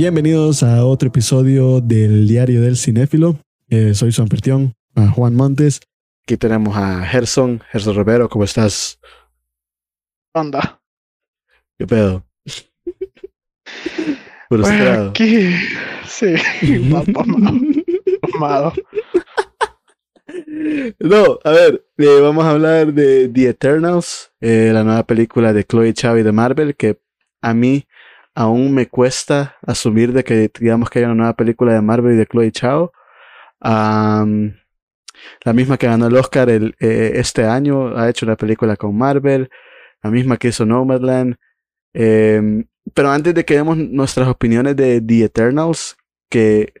Bienvenidos a otro episodio del Diario del Cinéfilo. Eh, soy su anfitrión, Juan Montes. Aquí tenemos a Gerson, Gerson Rivero, ¿cómo estás? Anda. ¿Qué pedo? Bueno, aquí, sí, amado. No, a ver, eh, vamos a hablar de The Eternals, eh, la nueva película de Chloe y de Marvel, que a mí aún me cuesta asumir de que digamos que hay una nueva película de Marvel y de Chloe Chao. la misma que ganó el Oscar el, eh, este año ha hecho una película con Marvel, la misma que hizo Nomadland. Em, pero antes de que demos nuestras opiniones de The Eternals, que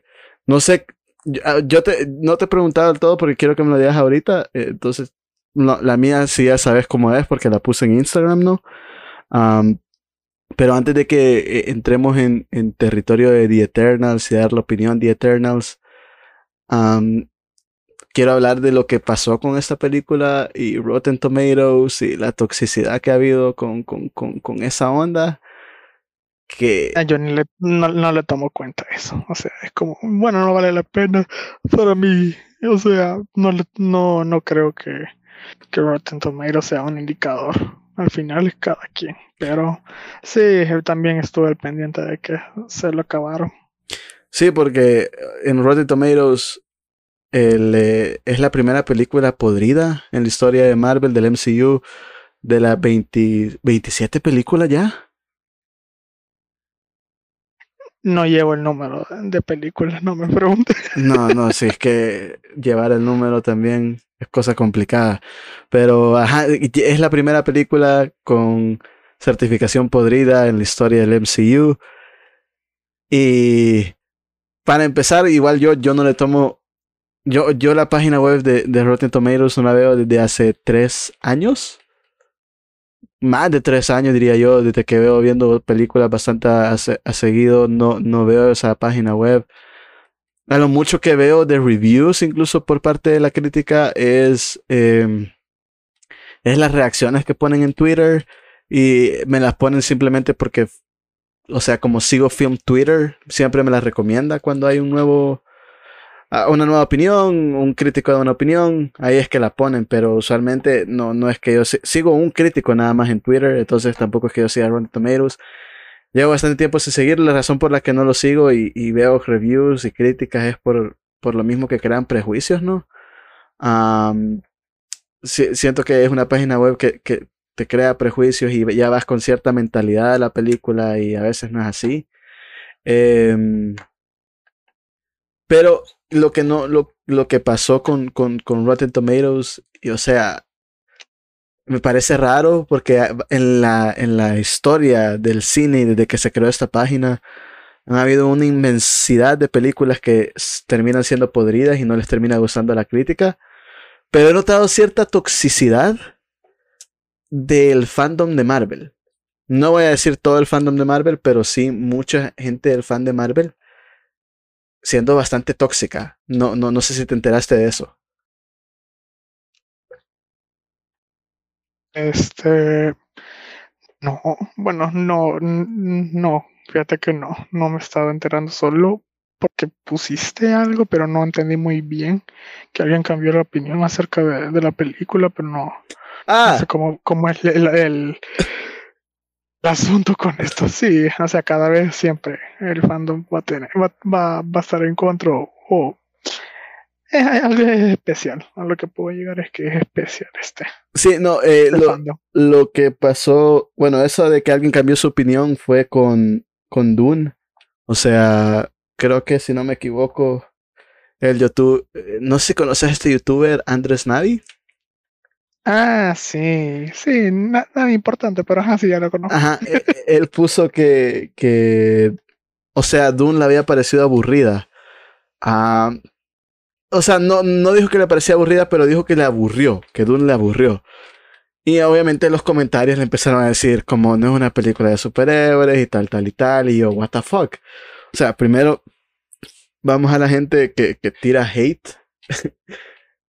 no sé, yo, ah, te, no te he preguntado del todo porque quiero que me lo digas ahorita, eh, entonces la mía sí ya sabes cómo es porque la puse en Instagram, ¿no? Pero antes de que eh, entremos en, territorio de The Eternals y dar la opinión de The Eternals, quiero hablar de lo que pasó con esta película y Rotten Tomatoes y la toxicidad que ha habido con, con, con, con esa onda que... Ah, yo ni le, no, no, le tomo cuenta eso. O sea, es como, bueno, no vale la pena para mí. O sea, no, no, no creo que, que Rotten Tomatoes sea un indicador. Al final es cada quien. Pero sí, también estuve al pendiente de que se lo acabaron. Sí, porque en Rotten Tomatoes el, eh, es la primera película podrida en la historia de Marvel del MCU de las 27 películas ya. No llevo el número de películas, no me pregunte. No, no, sí, es que llevar el número también es cosa complicada. Pero ajá, es la primera película con certificación podrida en la historia del MCU. Y para empezar, igual yo, yo no le tomo. Yo, yo la página web de, de Rotten Tomatoes no la veo desde hace tres años más de tres años, diría yo, desde que veo viendo películas bastante a, seguido, no, no veo esa página web. A lo mucho que veo de reviews, incluso por parte de la crítica, es, em, es las reacciones que ponen en Twitter y me las ponen simplemente porque, o sea, como sigo Film Twitter, siempre me las recomienda cuando hay un nuevo una nueva opinión, un crítico da una opinión, ahí es que la ponen, pero usualmente no, no es que yo sigo un crítico nada más en Twitter, entonces tampoco es que yo siga Rotten Tomatoes. Llevo bastante tiempo sin seguir, la razón por la que no lo sigo y, veo reviews y críticas es por, por lo mismo que crean prejuicios, ¿no? siento que es una página web que, crea prejuicios y ya vas con cierta mentalidad de la película y a veces no es así. Em, pero lo que no, lo, lo que pasó con, con, con Rotten Tomatoes, y, o sea, me parece raro porque en la, en la historia del cine desde que se creó esta página han habido una inmensidad de películas que terminan siendo podridas y no les termina gustando la crítica. Pero he notado cierta toxicidad del fandom de Marvel. No voy a decir todo el fandom de Marvel, pero sí mucha gente del fan de Marvel siendo bastante tóxica. No, no, no sé si te enteraste de eso. Este, no, bueno, no, no, fíjate que no, no me estaba enterando solo porque pusiste algo, pero no entendí muy bien que alguien cambió la opinión acerca de, la película, pero no, ah. no sé cómo, cómo es el, el asunto con esto, sí, o sea, cada vez siempre el fandom va a tener, va, va, a estar en contra o es algo especial. A lo que puedo llegar es que es especial este. Sí, no, eh, lo, lo, que pasó, bueno, eso de que alguien cambió su opinión fue con, con Dune. O sea, creo que si no me equivoco, el YouTube, eh, no sé si conoces a este youtuber Andrés Navi. Ah, sí, sí, nada importante, pero así ya lo conozco. Ajá, e, e, él puso que, que, o sea, Dune le había parecido aburrida. Ah, o sea, no, no dijo que le parecía aburrida, pero dijo que le aburrió, que Dune le aburrió. Y obviamente los comentarios le empezaron a decir como no es una película de superhéroes y tal, tal y tal, y yo, what the fuck. O sea, primero vamos a la gente que, que tira hate.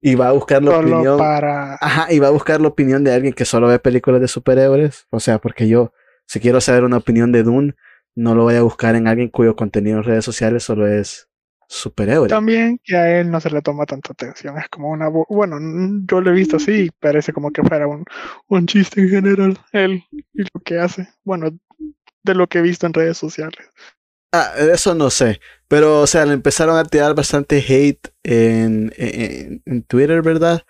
y va a buscar la opinión. Para... Ajá, y va a buscar la opinión de alguien que solo ve películas de superhéroes. O sea, porque yo, si quiero saber una opinión de Dune, no lo vaya a buscar en alguien cuyo contenido en redes sociales solo es superhéroe. También que a él no se le toma tanta atención, es como una... Bueno, yo lo he visto así, parece como que fuera un, un chiste en general, él y lo que hace. Bueno, de lo que he visto en redes sociales. Ah, eso no sé. Pero, o sea, le empezaron a tirar bastante hate en, en, Twitter, ¿verdad?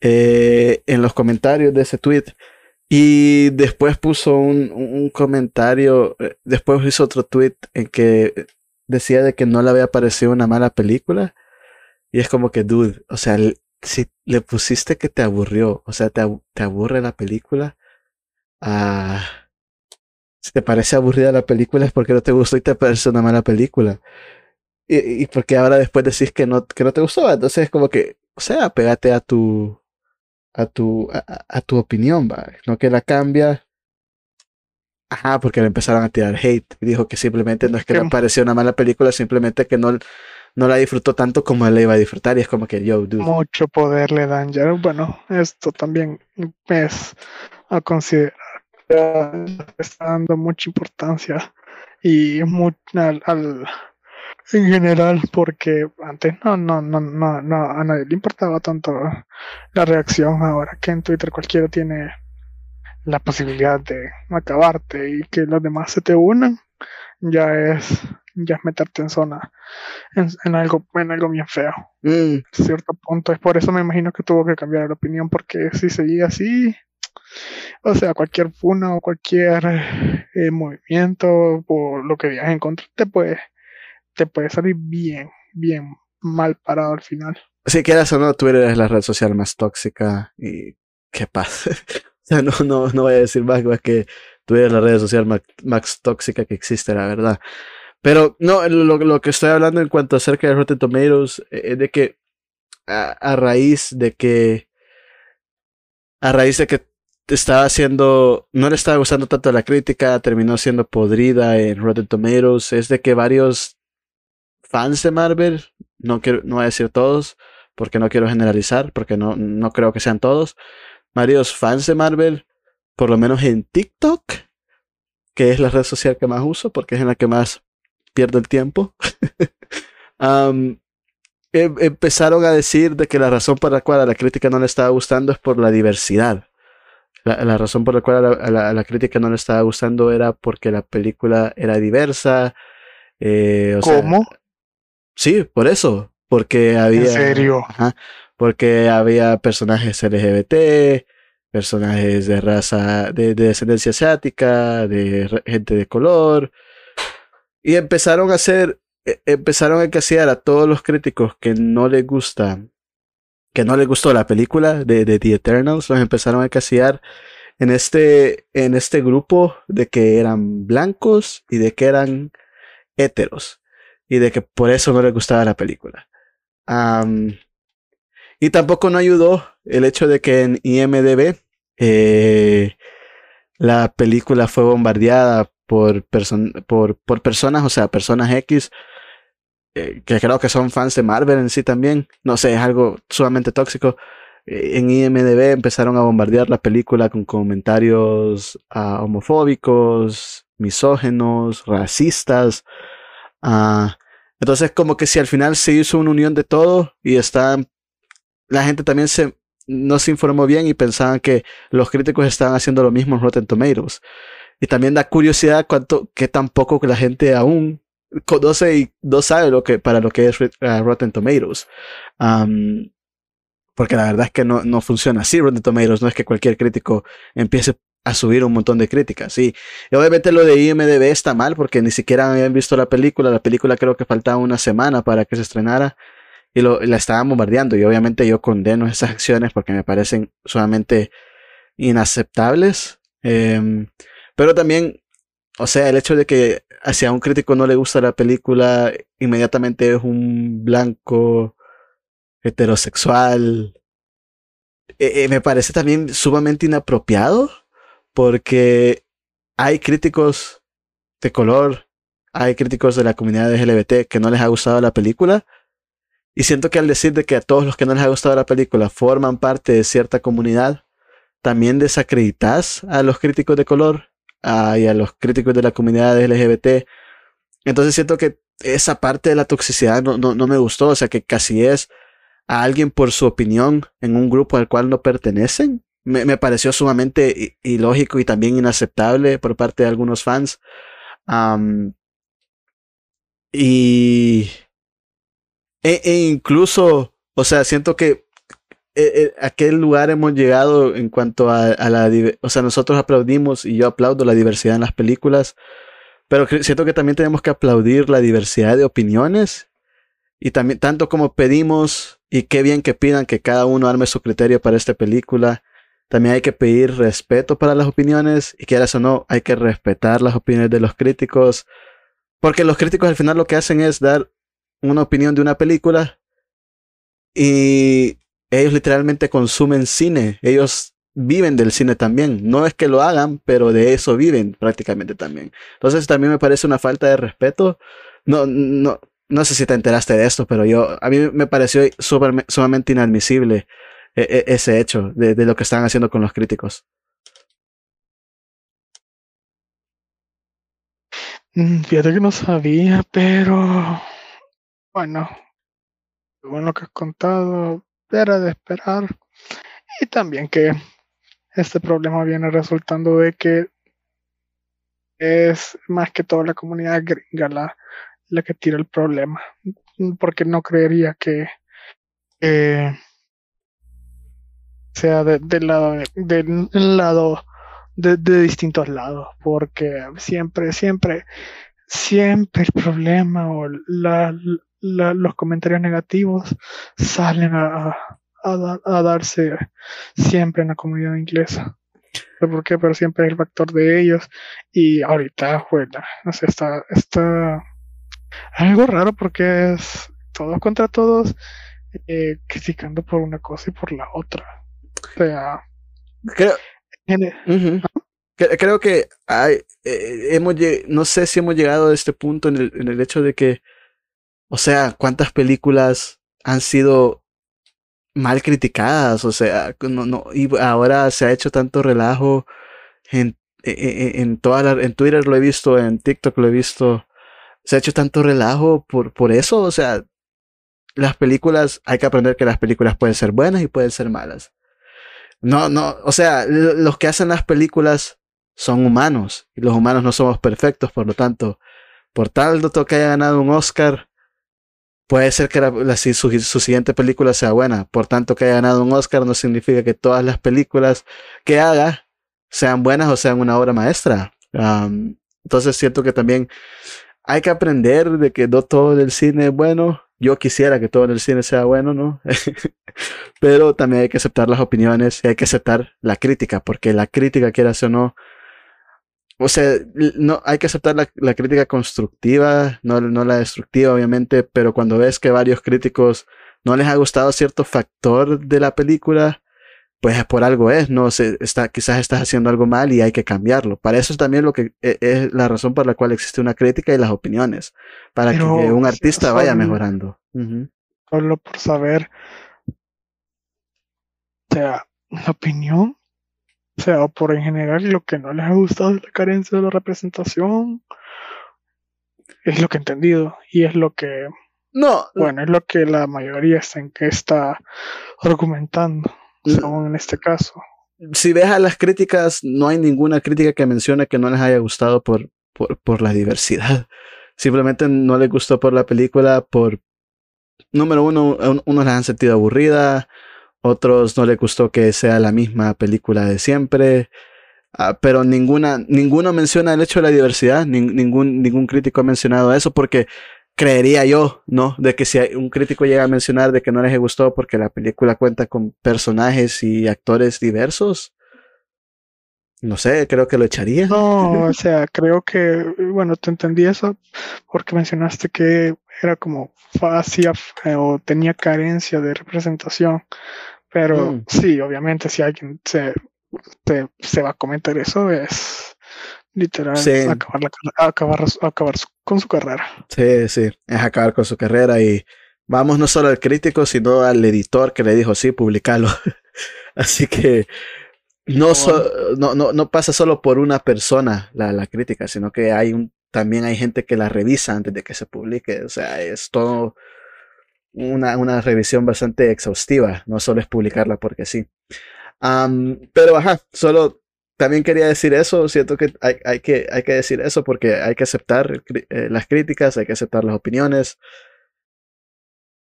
Eh, en los comentarios de ese tweet. Y después puso un, un, comentario, eh, después hizo otro tweet en que decía de que no le había parecido una mala película. Y es como que, dude, o sea, si le pusiste que te aburrió, o sea, te, te aburre la película. Ah, si te parece aburrida la película es porque no te gustó y te parece una mala película. Y, y porque ahora después decís que no, que no te gustó. Entonces es como que, o sea, pégate a tu, a tu, a, a tu opinión, va. No que la cambia Ajá, porque le empezaron a tirar hate. Y dijo que simplemente no es que le pareció una mala película, simplemente que no, no la disfrutó tanto como él la iba a disfrutar. Y es como que yo, dude. Mucho poder le dan ya. Bueno, esto también es a considerar. Está dando mucha importancia y al, al, en general porque antes no, no, no, no, no, a nadie le importaba tanto la reacción ahora que en Twitter cualquiera tiene la posibilidad de acabarte y que los demás se te unan, ya es, ya es meterte en zona, en, algo, en algo bien feo. Mm. cierto punto. Es por eso me imagino que tuvo que cambiar la opinión, porque si seguía así, o sea, cualquier funa o cualquier eh, movimiento o lo que digas en contra te puede, te puede salir bien, bien mal parado al final. Si quieras o no, Twitter es la red social más tóxica y qué pasa. sea, no, no, no voy a decir más, más que tú eres la red social más, tóxica que existe, la verdad. Pero no, lo, lo, que estoy hablando en cuanto acerca de Rotten Tomatoes eh, es de que a, raíz de que a raíz de que estaba haciendo no le estaba gustando tanto la crítica, terminó siendo podrida en Rotten Tomatoes, es de que varios fans de Marvel, no quiero no voy a decir todos, porque no quiero generalizar, porque no, no creo que sean todos, varios fans de Marvel, por lo menos en TikTok, que es la red social que más uso porque es en la que más pierdo el tiempo. Em, empezaron a decir de que la razón por la cual a la crítica no le estaba gustando es por la diversidad. La, razón por la cual a la, crítica no le estaba gustando era porque la película era diversa. Eh, ¿Cómo? sí, por eso. Porque había. ¿En serio? porque había personajes LGBT, personajes de raza, de, descendencia asiática, de gente de color, y empezaron a hacer, e, empezaron a casear a todos los críticos que no les gusta, que no les gustó la película de, The Eternals, los empezaron a casear en este, en este grupo de que eran blancos y de que eran héteros y de que por eso no les gustaba la película. Y tampoco no ayudó el hecho de que en IMDB eh, la película fue bombardeada por, por, por, personas, o sea, personas X, eh, que creo que son fans de Marvel en sí también. No sé, es algo sumamente tóxico. Eh, en IMDB empezaron a bombardear la película con comentarios ah, homofóbicos, misógenos, racistas. Ah, entonces, como que si al final se hizo una unión de todo y están la gente también se, no se informó bien y pensaban que los críticos estaban haciendo lo mismo en Rotten Tomatoes. Y también da curiosidad cuánto, que tampoco la gente aún conoce y no sabe lo que, para lo que es uh, Rotten Tomatoes. porque la verdad es que no, no funciona así Rotten Tomatoes, no es que cualquier crítico empiece a subir un montón de críticas, sí. Y obviamente lo de IMDB está mal porque ni siquiera habían visto la película, la película creo que faltaba una semana para que se estrenara y lo, la estaban bombardeando. Y obviamente yo condeno esas acciones porque me parecen sumamente inaceptables. Em, pero también, o sea, el hecho de que hacia un crítico no le gusta la película, inmediatamente es un blanco heterosexual. Eh, eh, me parece también sumamente inapropiado porque hay críticos de color, hay críticos de la comunidad LGBT que no les ha gustado la película y siento que al decir de que a todos los que no les ha gustado la película forman parte de cierta comunidad, también desacreditas a los críticos de color, y a los críticos de la comunidad LGBT. Entonces siento que esa parte de la toxicidad no, no, no me gustó, o sea, que casi es a alguien por su opinión en un grupo al cual no pertenecen. Me, me pareció sumamente ilógico y también inaceptable por parte de algunos fans. y e, e, incluso, o sea, siento que e, a qué lugar hemos llegado en cuanto a, a la... O sea, nosotros aplaudimos y yo aplaudo la diversidad en las películas, pero siento que también tenemos que aplaudir la diversidad de opiniones y también tanto como pedimos y qué bien que pidan que cada uno arme su criterio para esta película. También hay que pedir respeto para las opiniones y quieras o no, hay que respetar las opiniones de los críticos. Porque los críticos al final lo que hacen es dar una opinión de una película y ellos literalmente consumen cine. Ellos viven del cine también. No es que lo hagan, pero de eso viven prácticamente también. Entonces también me parece una falta de respeto. No, no, no sé si te enteraste de esto, pero yo, a mí me pareció sumamente inadmisible e, e, ese hecho de, de, lo que están haciendo con los críticos. Mm, fíjate que no sabía, pero bueno, según lo que has contado, era de esperar. Y también que este problema viene resultando de que es más que todo la comunidad gringa la, la que tira el problema, porque no creería que sea de, del lado, del lado de, distintos lados, porque siempre, siempre, siempre el problema o los comentarios negativos salen a, a, darse siempre en la comunidad inglesa. ¿Por qué? Pero siempre es el factor de ellos. Y ahorita, bueno, no sé, está, está algo raro porque es todos contra todos, eh, criticando por una cosa y por la otra. O sea, creo, creo que hay, eh, hemos, no sé si hemos llegado a este punto en el, en el hecho de que, o sea, cuántas películas han sido mal criticadas, o sea, no, no, y ahora se ha hecho tanto relajo en, en, e, en, toda en Twitter lo he visto, en TikTok lo he visto, se ha hecho tanto relajo por, por eso. O sea, las películas, hay que aprender que las películas pueden ser buenas y pueden ser malas. No, no, o sea, los que hacen las películas son humanos y los humanos no somos perfectos, por lo tanto, por tal que haya ganado un Oscar, puede ser que la, su, su, siguiente película sea buena. Por tanto, que haya ganado un Oscar no significa que todas las películas que haga sean buenas o sean una obra maestra. entonces siento que también hay que aprender de que no todo el cine es bueno. Yo quisiera que todo el cine sea bueno, ¿no? Pero también hay que aceptar las opiniones y hay que aceptar la crítica, porque la crítica, quieras o no, o sea, no, hay que aceptar la, la crítica constructiva, no, no la destructiva, obviamente, pero cuando ves que varios críticos no les ha gustado cierto factor de la película, pues por algo es, ¿no? Se, está, quizás estás haciendo algo mal y hay que cambiarlo. Para eso es también lo que e, es la razón por la cual existe una crítica y las opiniones, para que un artista vaya mejorando. Solo por saber, o sea, la opinión, o sea, por en general lo que no les ha gustado es la carencia de la representación, es lo que he entendido y es lo que, no, bueno, es lo que la mayoría está en que está argumentando en este caso. Si ves a las críticas, no hay ninguna crítica que mencione que no les haya gustado por, por, por la diversidad. Simplemente no les gustó por la película, por... Número uno, unos la han sentido aburrida, otros no les gustó que sea la misma película de siempre, uh, pero ninguna, ninguno menciona el hecho de la diversidad, ningún, ningún crítico ha mencionado eso, porque creería yo, ¿no? De que si un crítico llega a mencionar de que no les gustó porque la película cuenta con personajes y actores diversos, no sé, creo que lo echaría. No, o sea, creo que, bueno, te entendí eso porque mencionaste que era como fácil eh, o tenía carencia de representación. Pero mm. sí, obviamente, si alguien se, se va a comentar eso, es Literal, acabar, acabar, acabar con su carrera. Sí, sí, es acabar con su carrera y vamos no solo al crítico, sino al editor que le dijo, sí, publicalo. Así que no, no, no, no, pasa solo por una persona la, la crítica, sino que hay un, también hay gente que la revisa antes de que se publique. O sea, es todo una, una revisión bastante exhaustiva, no solo es publicarla porque sí. pero ajá, solo también quería decir eso, siento que hay, hay, que hay que decir eso porque hay que aceptar eh, las críticas, hay que aceptar las opiniones.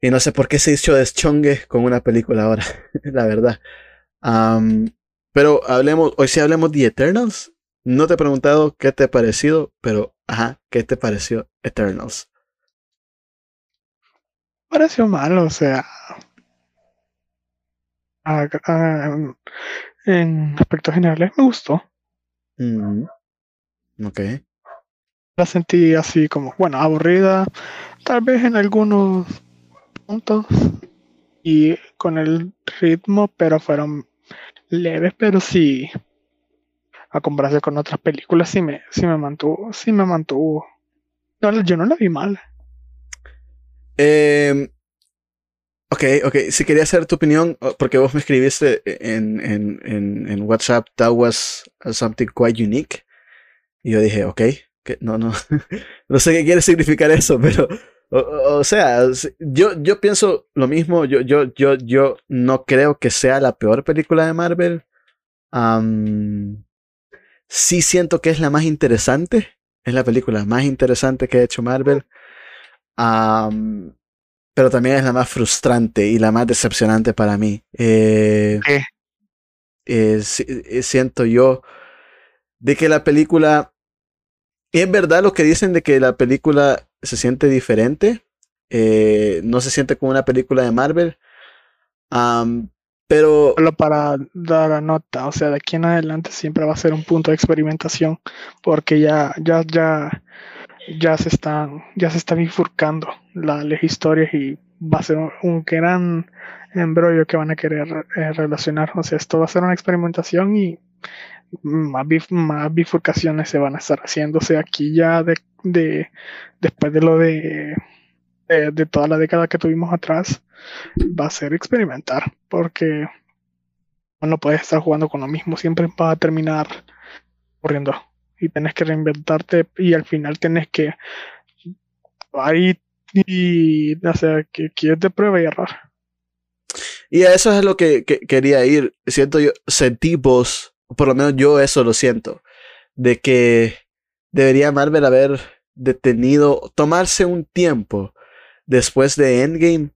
Y no sé por qué se hizo deschongue con una película ahora, la verdad. pero hablemos, hoy sí hablemos de Eternals. No te he preguntado qué te ha parecido, pero ajá, ¿qué te pareció Eternals? Pareció malo, o sea. en aspectos generales me gustó. Mm, ok. La sentí así como, bueno, aburrida, tal vez en algunos puntos y con el ritmo, pero fueron leves, pero sí, a comparación con otras películas, sí me, sí me mantuvo, sí me mantuvo. yo no la vi mal. Eh, ok, ok, si quería saber tu opinión, porque vos me escribiste en, en, en, en WhatsApp, that was something quite unique. Y yo dije, ok, que no, no, no sé qué quiere significar eso, pero o, sea, yo, yo pienso lo mismo. Yo, yo, yo, yo no creo que sea la peor película de Marvel. sí siento que es la más interesante. Es la película más interesante que ha hecho Marvel. Pero también es la más frustrante y la más decepcionante para mí. Eh, eh, eh, siento yo de que la película... Es verdad lo que dicen de que la película se siente diferente. Eh, no se siente como una película de Marvel. pero. Solo para dar la nota, o sea, de aquí en adelante siempre va a ser un punto de experimentación. Porque ya, ya, ya, ya se están, ya se están bifurcando las historias y va a ser un, gran embrollo que van a querer eh, relacionar. O sea, esto va a ser una experimentación y más, más bifurcaciones se van a estar sea, aquí ya de de después de lo de, de, toda la década que tuvimos atrás, va a ser experimentar, porque no puedes estar jugando con lo mismo, siempre va a terminar corriendo y tenés que reinventarte y al final tenés que ahí y o sea que quieres de prueba y error. Y a eso es lo que, que, quería ir. Siento yo, sentí vos, por lo menos yo eso lo siento, de que debería Marvel haber detenido, tomarse un tiempo después de Endgame.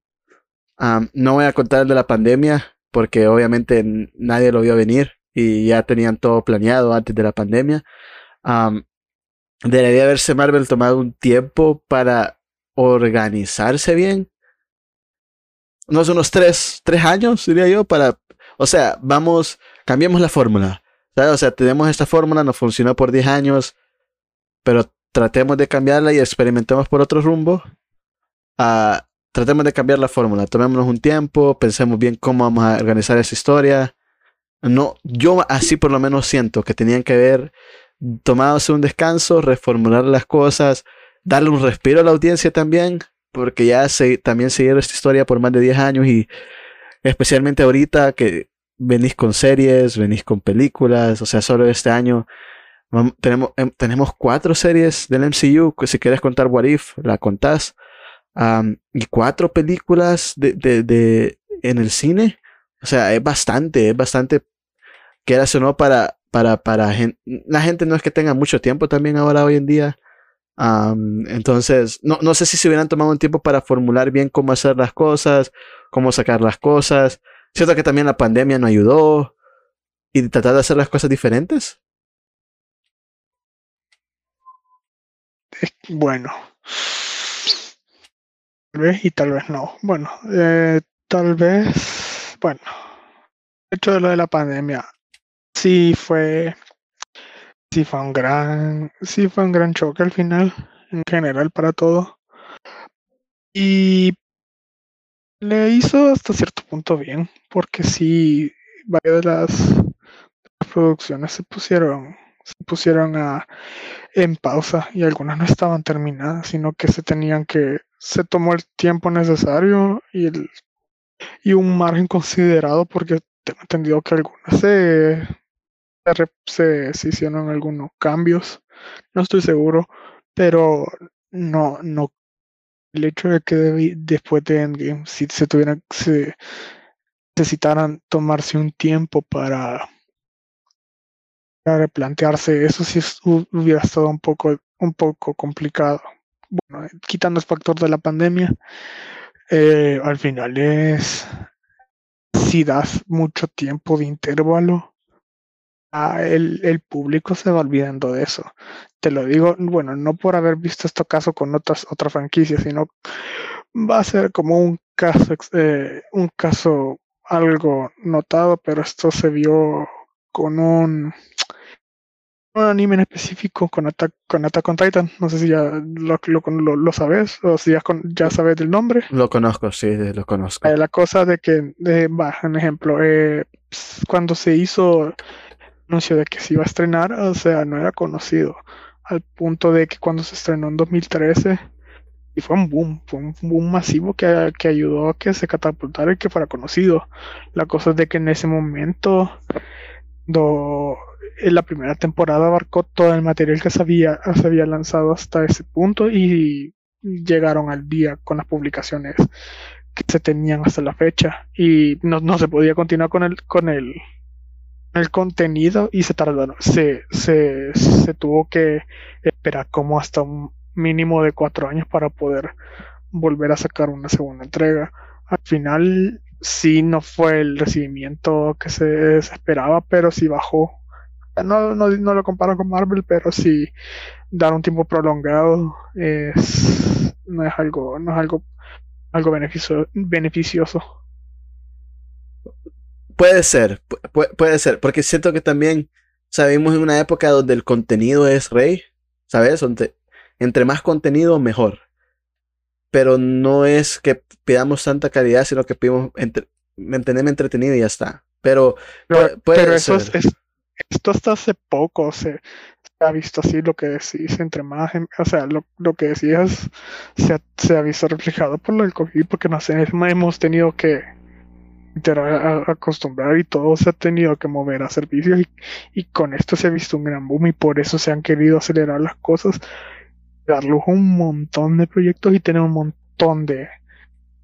no voy a contar el de la pandemia, porque obviamente nadie lo vio venir y ya tenían todo planeado antes de la pandemia. Debería haberse Marvel tomado un tiempo para organizarse bien. Unos unos tres, tres años, diría yo, para... O sea, vamos, cambiemos la fórmula. O sea, tenemos esta fórmula, nos funcionó por 10 años, pero tratemos de cambiarla y experimentemos por otro rumbo. Uh, tratemos de cambiar la fórmula, tomémonos un tiempo, pensemos bien cómo vamos a organizar esa historia. No, yo así por lo menos siento que tenían que haber tomado un descanso, reformular las cosas, darle un respiro a la audiencia también, porque ya se, también siguieron esta historia por más de 10 años y especialmente ahorita que venís con series, venís con películas, o sea, solo este año tenemos, em, tenemos cuatro series del MCU, que si quieres contar What If, la contás. y cuatro películas de, de, en el cine. O sea, es bastante, es bastante. Que o no para, para, para gente. La gente no es que tenga mucho tiempo también ahora hoy en día. entonces, no, no sé si se hubieran tomado un tiempo para formular bien cómo hacer las cosas, cómo sacar las cosas. Siento que también la pandemia no ayudó. Y tratar de hacer las cosas diferentes. bueno, tal vez y tal vez no. Bueno, eh, tal vez, bueno, hecho de lo de la pandemia, sí fue, sí fue un gran, sí fue un gran choque al final, en general para todo. Y le hizo hasta cierto punto bien, porque sí, varias de las producciones se pusieron se pusieron a, en pausa y algunas no estaban terminadas, sino que se tenían que, se tomó el tiempo necesario y, el, y un margen considerado porque tengo entendido que algunas se, se, hicieron algunos cambios, no estoy seguro, pero no, no el hecho de que después de Endgame, si se tuvieran, se necesitaran tomarse un tiempo para, replantearse, eso sí hubiera estado un poco, un poco complicado. Bueno, quitando el factor de la pandemia, eh, al final es si das mucho tiempo de intervalo, el, el, público se va olvidando de eso. Te lo digo, bueno, no por haber visto este caso con otras otra franquicias, sino va a ser como un caso, eh, un caso algo notado, pero esto se vio con un, un anime en específico con Attack, con Attack on Titan. No sé si ya lo, lo, lo, sabes o si ya, con, ya, sabes del nombre. Lo conozco, sí, lo conozco. Eh, la cosa de que, eh, va, un ejemplo, eh, cuando se hizo anuncio de que se iba a estrenar, o sea, no era conocido. Al punto de que cuando se estrenó en 2013, y fue un boom, fue un boom masivo que, que ayudó a que se catapultara y que fuera conocido. La cosa es de que en ese momento, en la primera temporada abarcó todo el material que se había, lanzado hasta ese punto y llegaron al día con las publicaciones que se tenían hasta la fecha y no, no se podía continuar con el, con el el contenido y se tardaron, se, se, se tuvo que esperar como hasta un mínimo de cuatro años para poder volver a sacar una segunda entrega. Al final sí no fue el recibimiento que se, esperaba, pero sí bajó. No, no, no, lo comparo con Marvel, pero sí dar un tiempo prolongado es, no es algo, no es algo, algo beneficio, beneficioso. Puede ser, puede ser, porque siento que también sabemos en una época donde el contenido es rey, ¿sabes? Donde entre más contenido, mejor. Pero no es que pidamos tanta calidad, sino que pedimos entre, mantenerme entretenido y ya está. Pero, pero, eso es, esto hasta hace poco se, ha visto así lo que decís, entre más, o sea, lo, lo que decías se ha, se ha visto reflejado por lo del COVID, porque no sé, hemos tenido que acostumbrar y todo se ha tenido que mover a servicios y, con esto se ha visto un gran boom y por eso se han querido acelerar las cosas, dar luz a un montón de proyectos y tener un montón de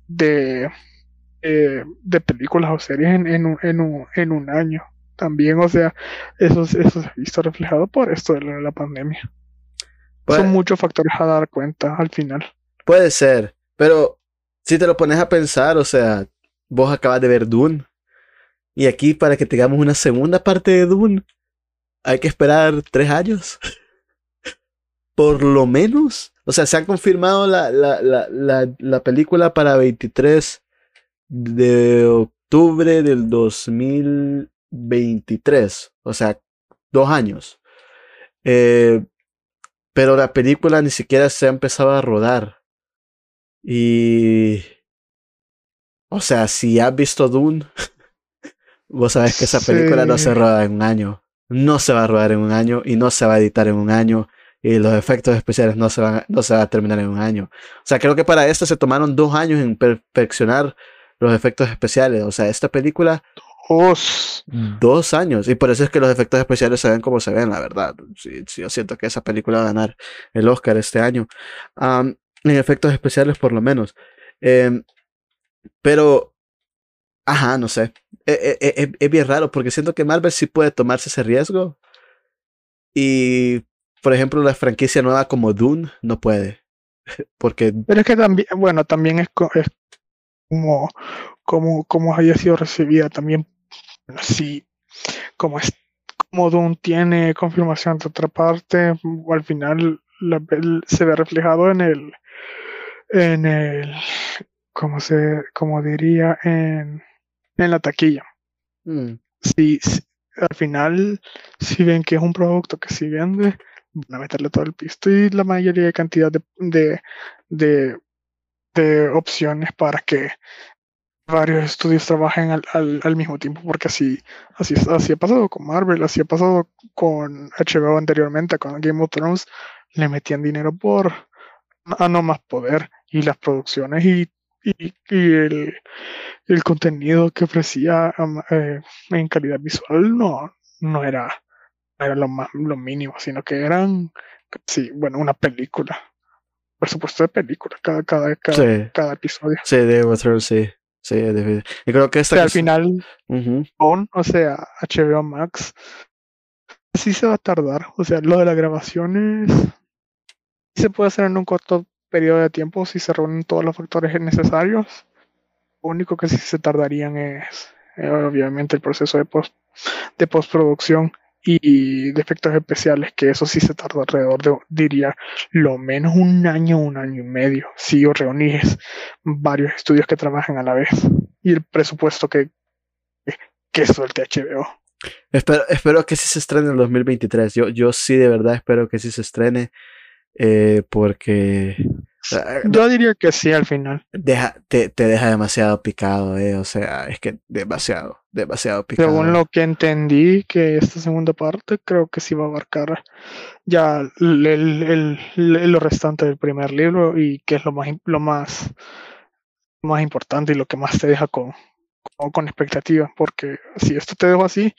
de, eh, de películas o series en, en, un, en, un, en un año también, o sea, eso, eso se ha visto reflejado por esto de la, pandemia. Son muchos factores a dar cuenta al final. Puede ser, pero si te lo pones a pensar, o sea, vos acabas de ver Dune. Y aquí para que tengamos una segunda parte de Dune, hay que esperar tres años. Por lo menos. O sea, se ha confirmado la, la, la, la, película para 23 de octubre del 2023. O sea, dos años. Eh, pero la película ni siquiera se ha empezado a rodar. Y o sea, si has visto Dune, vos sabes que esa película no se roda en un año. No se va a rodar en un año y no se va a editar en un año. Y los efectos especiales no se van, no se va a terminar en un año. O sea, creo que para esto se tomaron dos años en perfeccionar los efectos especiales. O sea, esta película. Dos. Dos años. Y por eso es que los efectos especiales se ven como se ven, la verdad. Sí, yo siento que esa película va a ganar el Oscar este año. en efectos especiales, por lo menos. Eh, pero, ajá, no sé. Es, e, e, es, bien raro porque siento que Marvel sí puede tomarse ese riesgo. Y, por ejemplo, la franquicia nueva como Dune no puede. Porque... Pero es que también, bueno, también es, es como, como, como haya sido recibida también. Sí, como es como Dune tiene confirmación de otra parte, al final se ve reflejado en el en el como se, como diría en, en la taquilla. Mm. Si, al final, si ven que es un producto que si vende, van a meterle todo el pisto y la mayoría de cantidad de, de, de, de opciones para que varios estudios trabajen al, al, al, mismo tiempo, porque así, así, así ha pasado con Marvel, así ha pasado con HBO anteriormente, con Game of Thrones, le metían dinero por a no más poder y las producciones y y, el, el, contenido que ofrecía eh, en calidad visual no, no era era lo, más, lo mínimo, sino que eran, sí, bueno, una película. Por supuesto de película, cada, cada, cada, Sí. cada episodio. Sí, de Thrones, sí. Sí, de- y creo que O esta sea, al final, on, o sea, HBO Max, sí se va a tardar. O sea, lo de las grabaciones se puede hacer en un corto periodo de tiempo si se reúnen todos los factores necesarios. Lo único que sí se tardarían es, eh, obviamente, el proceso de, post, de postproducción y efectos especiales, que eso sí se tarda alrededor de, diría, lo menos un año, un año y medio, si reunís varios estudios que trabajen a la vez y el presupuesto que, que suelte HBO. Espero, espero que sí se estrene en el 2023. Yo, yo sí de verdad espero que sí se estrene. eh, porque Yo diría que sí al final. deja, te, te deja demasiado picado, eh. O sea, es que demasiado, demasiado picado. Según lo que entendí, que esta segunda parte creo que sí va a abarcar ya el, el- lo restante del primer libro y que es lo más, lo más, más importante y lo que más te deja con, con, con expectativa. Porque si esto te dejo así,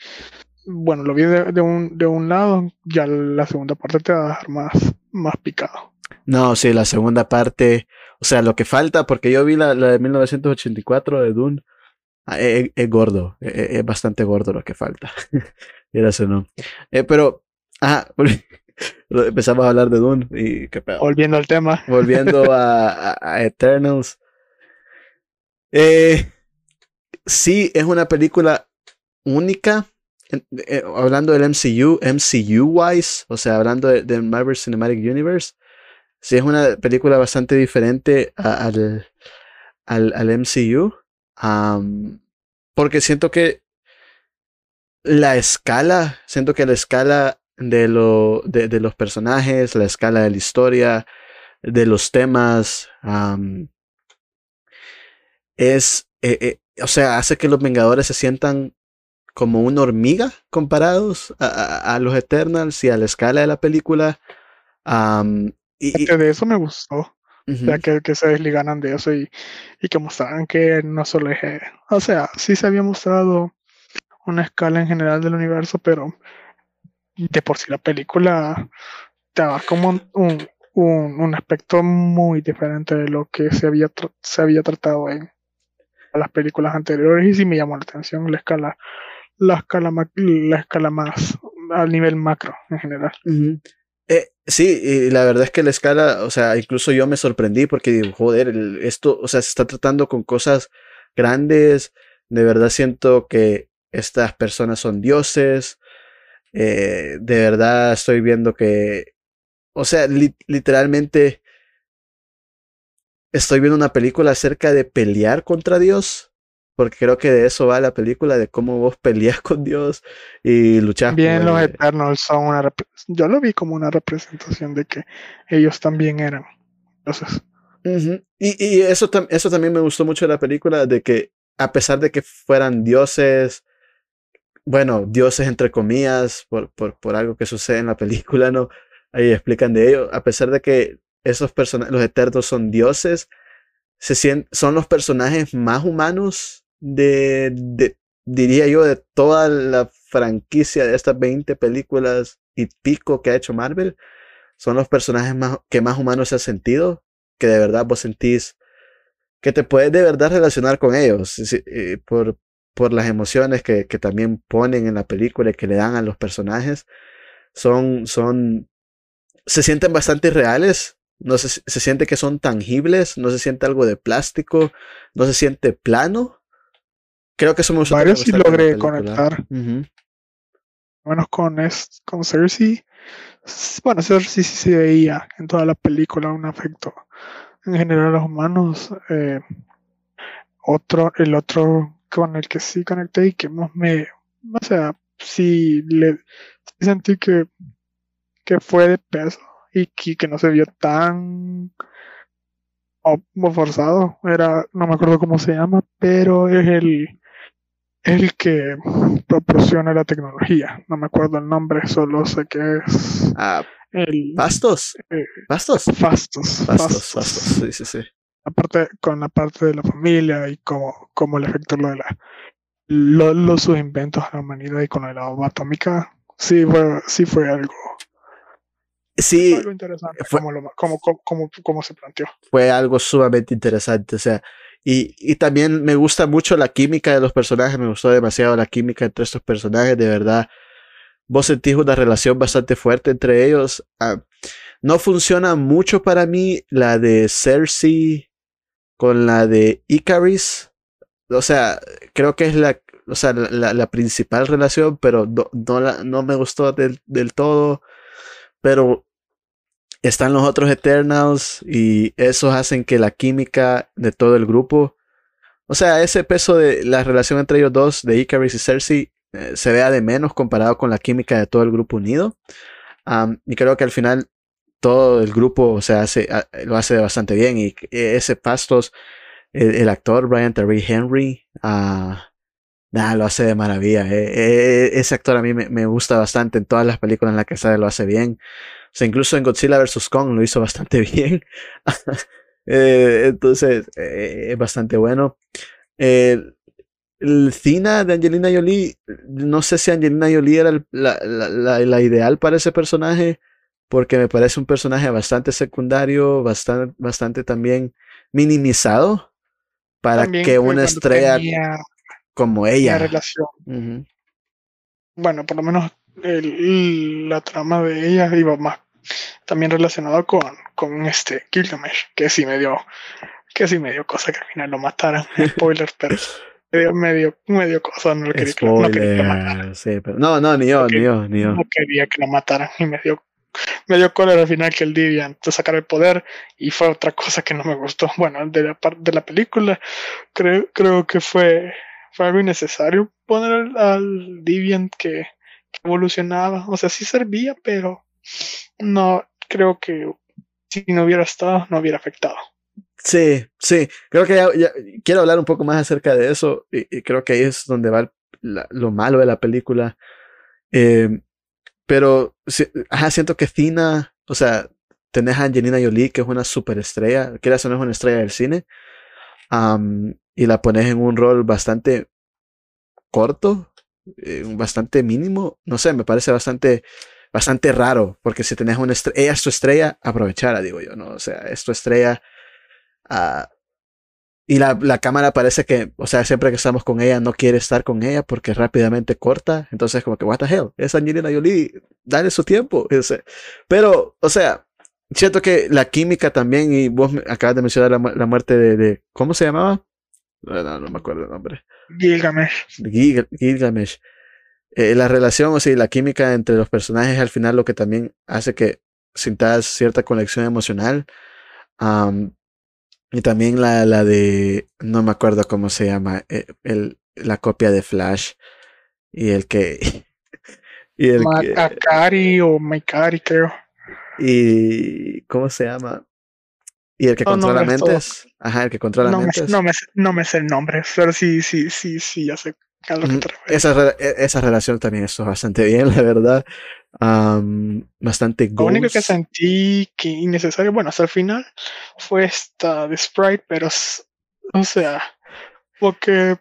bueno, lo vi de, de un, de un lado, ya la segunda parte te va a dejar más, más picado. No, sí, la segunda parte. O sea, lo que falta, porque yo vi la, la de 1984 de Dune. ah, Es, es gordo, es, es bastante gordo lo que falta. Quieras o no. Eh, pero, ah, empezamos a hablar de Dune y qué pedo. Volviendo al tema, Volviendo a, a- a Eternals. Eh, sí, es una película única. eh, hablando del MCU, MCU-wise, o sea, hablando de- del Marvel Cinematic Universe. Sí, es una película bastante diferente al, al, al MCU. porque siento que la escala, siento que la escala de, lo, de, de los personajes, la escala de la historia, de los temas, es, eh, eh, o sea, hace que los Vengadores se sientan como una hormiga comparados a, a- los Eternals y a la escala de la película. Y, y- de eso me gustó. ya que, que se desligaran de eso y, y que mostraran que no solo es, o sea, sí se había mostrado una escala en general del universo, pero de por sí la película te daba como un, un, un- un aspecto muy diferente de lo que se había, se había tratado en las películas anteriores y sí me llamó la atención la escala, la escala, la escala más al nivel macro en general. Eh, sí, y la verdad es que la escala, o sea, incluso yo me sorprendí porque digo, joder, esto, o sea, se está tratando con cosas grandes. De verdad siento que estas personas son dioses. eh, de verdad estoy viendo que, o sea, li- literalmente estoy viendo una película acerca de pelear contra Dios. Porque creo que de eso va la película, de cómo vos peleas con Dios y luchas También por los el- Eternals son una yo lo vi como una representación de que ellos también eran entonces. Y, y eso, tam- eso también me gustó mucho de la película, de que a pesar de que fueran dioses, bueno, dioses entre comillas, por, por, por algo que sucede en la película, ¿no? Ahí explican de ello, a pesar de que esos personajes, los eternos son dioses, se son los personajes más humanos de, de, diría yo, de toda la franquicia de estas 20 películas y pico que ha hecho Marvel. Son los personajes más, que más humanos se han sentido, que de verdad vos sentís que te puedes de verdad relacionar con ellos eh, por, por las emociones que, que también ponen en la película y que le dan a los personajes. Son, son, se sienten bastante reales. No se, se siente que son tangibles, no se siente algo de plástico, no se siente plano. Creo que gustó varios la logré conectar. Ujú. menos con es, con Cersei. Bueno Cersei sí se veía en toda la película un afecto en general a los humanos eh, otro el otro con el que sí conecté y que más me o sea sí le sí sentí que que fue de peso y que, que no se vio tan o forzado. Era no me acuerdo cómo se llama pero es el el que proporciona la tecnología no me acuerdo el nombre solo sé que es Ah, el Bastos, eh, Bastos, Fastos, Bastos, Fastos. Bastos, sí, sí, sí. Aparte, con la parte de la familia y cómo, cómo le afectó lo de la, lo, los sus inventos a la humanidad y con lo la bomba atómica, sí fue, sí fue algo, Sí, algo interesante fue- como, lo- como, como, como, como se planteó. fue algo sumamente interesante. O sea, y, también me gusta mucho la química de los personajes. Me gustó demasiado la química entre estos personajes. De verdad, vos sentís una relación bastante fuerte entre ellos. Ah, no funciona mucho para mí la de Cersei con la de Icaris. O sea, creo que es la, o sea, la principal relación, pero no, no, la- no me gustó del, del todo. Pero están los otros Eternals y esos hacen que la química de todo el grupo, o sea, ese peso de la relación entre ellos dos, de Icarus y Cersei, eh, se vea de menos comparado con la química de todo el grupo unido. Y creo que al final todo el grupo o sea, lo hace bastante bien. Y ese Pastos, el, actor Brian Terry Henry, nada, lo hace de maravilla. eh. Eh, ese actor a mí me, me gusta bastante en todas las películas en las que sale, lo hace bien. Sea, incluso en Godzilla vs. Kong lo hizo bastante bien. Eh, entonces, eh, es bastante bueno. El, Cina de Angelina Jolie, no sé si Angelina Jolie era el- la, la- la- la ideal para ese personaje, porque me parece un personaje bastante secundario, bastante, bastante también minimizado para También que una estrella tenía- como ella. relación. Ujú. Bueno, por lo menos el- la trama de ella iba más también relacionado con, con este Gilgamesh, que sí me dio, que sí me dio cosa que al final lo mataran. Spoiler, pero me dio, me dio, me dio cosa, no lo quería que, no quería que lo mataran. Sí, pero no, no, ni yo, Ok. ni yo, ni yo. No quería que lo mataran y me dio, me dio cólera al final que el Deviant sacara el poder y fue otra cosa que no me gustó. Bueno, de la parte de la película, creo, creo que fue, fue algo innecesario poner al, Deviant que, que evolucionaba. O sea, sí servía, pero no creo que si no hubiera estado, no hubiera afectado. Sí, sí, creo que ya, quiero hablar un poco más acerca de eso y, creo que ahí es donde va lo malo de la película. Eh, pero ajá, siento que Cina, o sea, tenés a Angelina Jolie, que es una superestrella, que no es una estrella del cine, y la pones en un rol bastante corto, eh, bastante mínimo, no sé, me parece bastante, bastante raro, porque si tenés una estrella, ella es tu estrella, aprovechala, digo yo, ¿no? O sea, es tu estrella. ah, y la, la cámara parece que, o sea, siempre que estamos con ella no quiere estar con ella porque rápidamente corta. Entonces, como que, what the hell, es Angelina Jolie, dale su tiempo. Pero, o sea, siento que la química también, y vos acabas de mencionar la, la muerte de, de- ¿cómo se llamaba? No, no, no me acuerdo el nombre. Gilgamesh. Gil- Gilgamesh. Eh, la relación, o sea, la química entre los personajes al final lo que también hace que sintas cierta conexión emocional. Y también la, la de, no me acuerdo cómo se llama, eh, el, la copia de Flash. Y el que... Y el Ma- que... Akari o Maikari, creo. Y... ¿Cómo se llama? Y el que No, no, controla todo. mentes. Ajá, el que controla No me, mentes. no, me, no me sé el nombre, pero sí, sí, sí, sí, ya sé a lo que Ujú. te refieres. Esa, e- esa relación también estuvo bastante bien, la verdad. Am, bastante Lo único que sentí que innecesario, bueno, hasta el final, fue esta de Sprite, pero, o sea, porque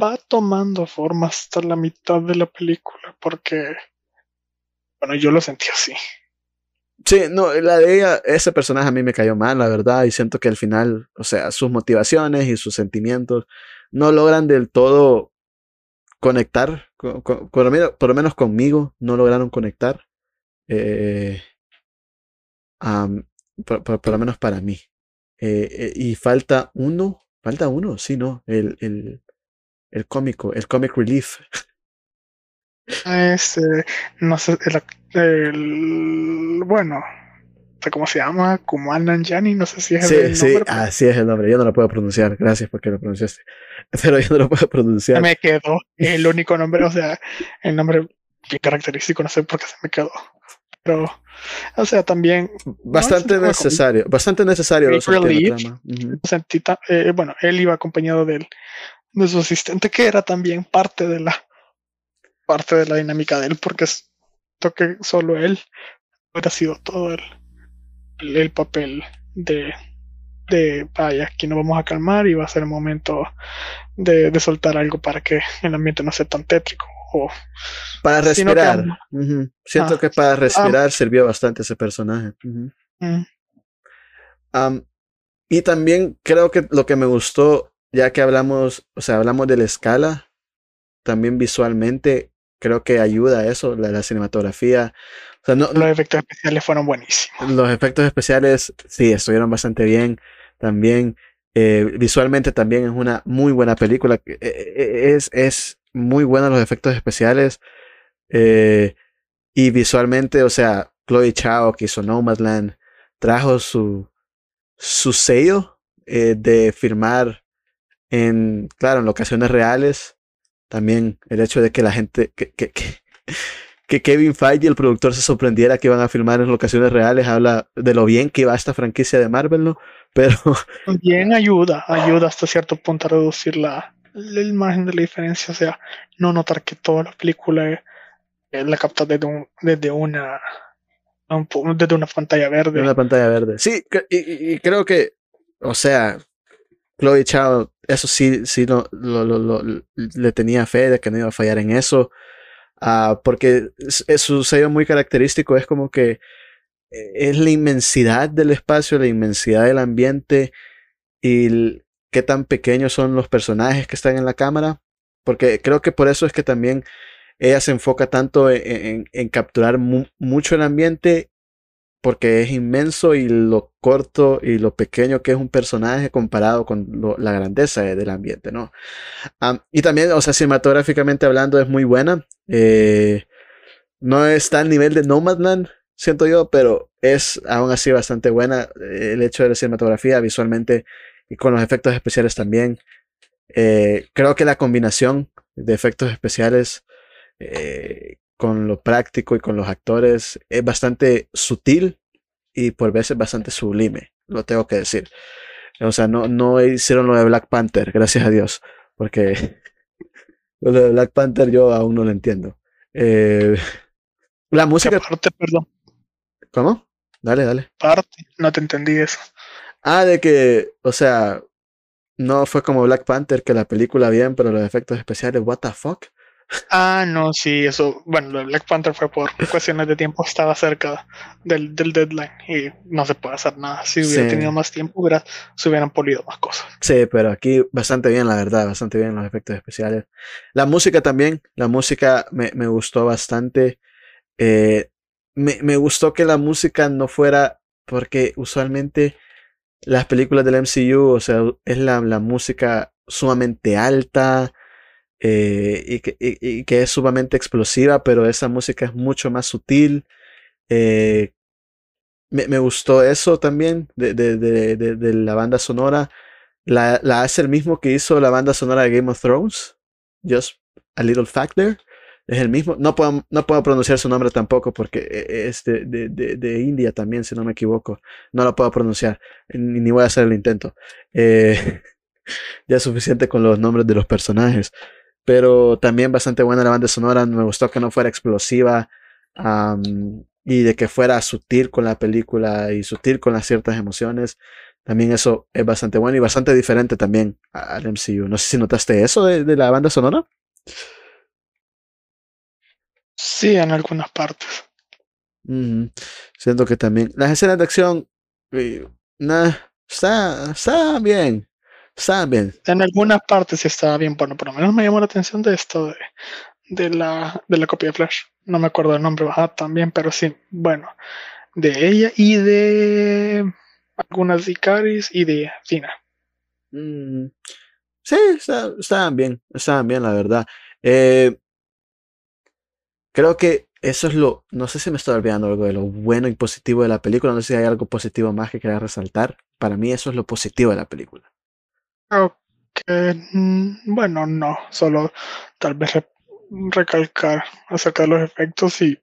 va tomando forma hasta la mitad de la película, porque, bueno, yo lo sentí así. Sí, no, la de ella, ese personaje a mí me cayó mal, la verdad, y siento que al final, o sea, sus motivaciones y sus sentimientos no logran del todo conectar, con- por, lo menos, conmigo, no lograron conectar. Eh, am, por, lo menos para mí. Eh, eh, y falta uno, falta uno, sí, no, el, el, el cómico, el comic relief. Este, no sé, el, el- bueno, cómo se llama, Kumail Nanjiani, no sé si es Sí, el sí, nombre, pero así es el nombre. Yo no lo puedo pronunciar. Gracias porque lo pronunciaste. Pero yo no lo puedo pronunciar. me quedó el único nombre, o sea, el nombre bien característico, no sé por qué se me quedó. Pero, o sea, también Bastante no, es necesario. Bastante necesario lo relief. trama. Ujú. sentí ta- eh, bueno, él iba acompañado del, de su asistente, que era también parte de la parte de la dinámica de él, porque siento que solo él hubiera sido todo el, el, el papel de, de vaya, aquí nos vamos a calmar y va a ser el momento de, de soltar algo para que el ambiente no sea tan tétrico o Para que respirar. Siento Ah, que para respirar sirvió bastante ese personaje. Mm, y también creo que lo que me gustó, ya que hablamos, o sea, hablamos de la escala, también visualmente, creo que ayuda a eso, la, la cinematografía. O sea, no, los efectos especiales fueron buenísimos. los efectos especiales, sí, estuvieron bastante bien. También, eh, visualmente también es una muy buena película. Eh, eh, Es, es muy buena los efectos especiales. eh, y visualmente, o sea, Chloe Chao, que hizo Nomadland, trajo su, su sello eh, de filmar en, claro, en locaciones reales. También el hecho de que la gente, que, que, que, que Kevin Feige, el productor, se sorprendiera que iban a filmar en locaciones reales, habla de lo bien que va esta franquicia de Marvel, ¿no? Pero Bien ayuda, ayuda hasta cierto punto a reducir la, el margen de la diferencia, o sea, no notar que toda la película eh, la captas desde, un, desde una desde una pantalla verde. una pantalla verde. Sí, cre- y, y- y creo que, o sea, Chloe Chao, eso sí, sí lo, lo- lo- le tenía fe de que no iba a fallar en eso. Ah, porque es su sello muy característico es como que eh, es la inmensidad del espacio, la inmensidad del ambiente y qué tan pequeños son los personajes que están en la cámara. Porque creo que por eso es que también ella se enfoca tanto en, en- en capturar mu- mucho el ambiente porque es inmenso y lo corto y lo pequeño que es un personaje comparado con la grandeza de- del ambiente, ¿no? Y también, o sea, cinematográficamente hablando es muy buena. Eh, no está al nivel de Nomadland, siento yo, pero es aún así bastante buena. Eh, El hecho de la cinematografía visualmente y con los efectos especiales también. Eh, creo que la combinación de efectos especiales con lo práctico y con los actores es bastante sutil y por veces bastante sublime, lo tengo que decir. O sea, no, no hicieron lo de Black Panther, gracias a Dios, porque lo de Black Panther yo aún no lo entiendo. Eh, la música, perdón, ¿cómo? Dale, dale. parte, no te entendí eso. Ah, de que, o sea, no fue como Black Panther, que la película bien, pero los efectos especiales, what the fuck? Ah, no, sí, eso, bueno, lo de Black Panther fue por cuestiones de tiempo, estaba cerca del, del deadline y no se puede hacer nada. Si hubiera Sí. tenido más tiempo, hubiera, se hubieran polido más cosas. Sí, pero aquí bastante bien, la verdad, bastante bien los efectos especiales. La música también, la música me, me gustó bastante. Eh, me, me gustó que la música no fuera, porque usualmente las películas del MCU, o sea, es la, la música sumamente alta eh, y, que, y- que es sumamente explosiva, pero esa música es mucho más sutil. Eh, me, gustó eso también de, la banda sonora. La, hace el mismo que hizo la banda sonora de Game of Thrones. Just a little fact there. Es el mismo. No puedo, no puedo pronunciar su nombre tampoco porque e- es de, de, de, India también, si no me equivoco. No lo puedo pronunciar. Ni, voy a hacer el intento. Eh, ya es suficiente con los nombres de los personajes. Pero también bastante buena la banda sonora. Me gustó que no fuera explosiva. am, y de que fuera sutil con la película y sutil con las ciertas emociones. También eso es bastante bueno y bastante diferente también a- al MCU. No sé si notaste eso de, de la banda sonora. Sí, en algunas partes. Siento que también. Las escenas de acción. eh, nah, está, está bien. Está bien. En algunas partes sí estaba bien, bueno, por lo menos me llamó la atención de esto de, de la, de la copia de Flash. No me acuerdo el nombre ajá, también, pero sí, bueno, de ella y de algunas Icaris y de Fina. Mm, sí, está- estaban bien. Estaban bien, la verdad. Eh, creo que eso es lo. No sé si me estoy olvidando algo de lo bueno y positivo de la película. No sé si hay algo positivo más que quieras resaltar. Para mí, eso es lo positivo de la película. Que, mm, bueno, no, solo tal vez re- recalcar acerca de los efectos y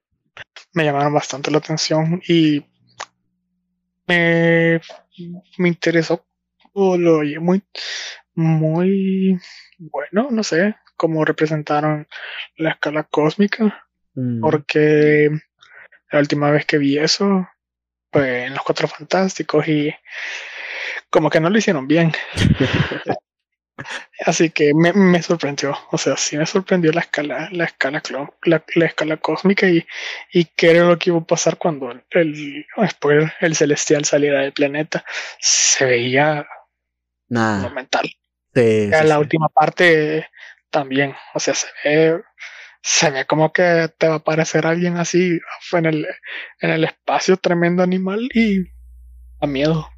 me llamaron bastante la atención y me, me interesó o lo oí muy, muy bueno, no sé, cómo representaron la escala cósmica, Mm. porque la última vez que vi eso fue en Los Cuatro Fantásticos y como que no lo hicieron bien. Así que me, me, sorprendió, o sea, sí me sorprendió la escala, la escala, la, la escala cósmica y, y qué era lo que iba a pasar cuando el, después el celestial saliera del planeta. Se veía Nada. monumental. Sí, la sí. última parte también, o sea, se ve, se ve como que te va a aparecer alguien así en el, en el espacio, tremendo animal y a miedo.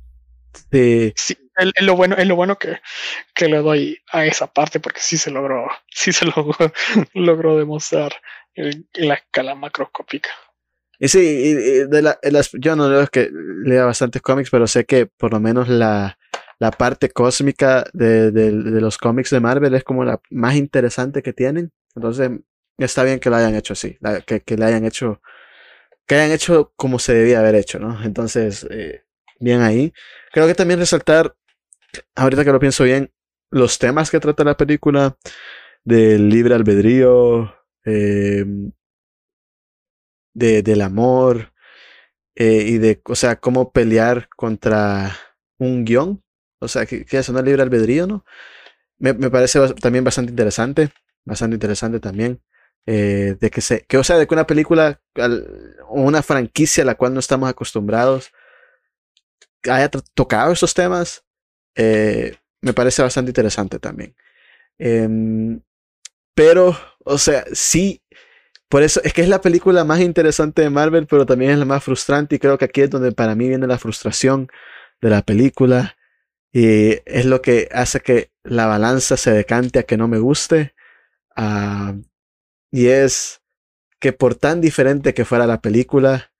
Sí, Sí, es, es lo bueno, es lo bueno que, que le doy a esa parte, porque sí se logró, sí se logró, logró demostrar el- la escala macroscópica. Y sí, y- y de la- las, yo no leo que lea bastantes cómics, pero sé que por lo menos la, la parte cósmica de, de- de los cómics de Marvel es como la más interesante que tienen. Entonces, está bien que lo hayan hecho así, la- que, que le hayan hecho, que hayan hecho como se debía haber hecho, ¿no? Entonces, eh, bien ahí. Creo que también resaltar, ahorita que lo pienso bien, los temas que trata la película del libre albedrío, eh, de, del amor eh, y de, o sea, cómo pelear contra un guion. O sea, que, que es libre albedrío, ¿no? Me, me parece también bastante interesante, bastante interesante también. eh, de que se, que o sea, de que una película o una franquicia a la cual no estamos acostumbrados haya tocado esos temas, eh, me parece bastante interesante también. Em, pero, o sea, sí, por eso es que es la película más interesante de Marvel, pero también es la más frustrante y creo que aquí es donde para mí viene la frustración de la película y es lo que hace que la balanza se decante a que no me guste. ah, y es que por tan diferente que fuera la película,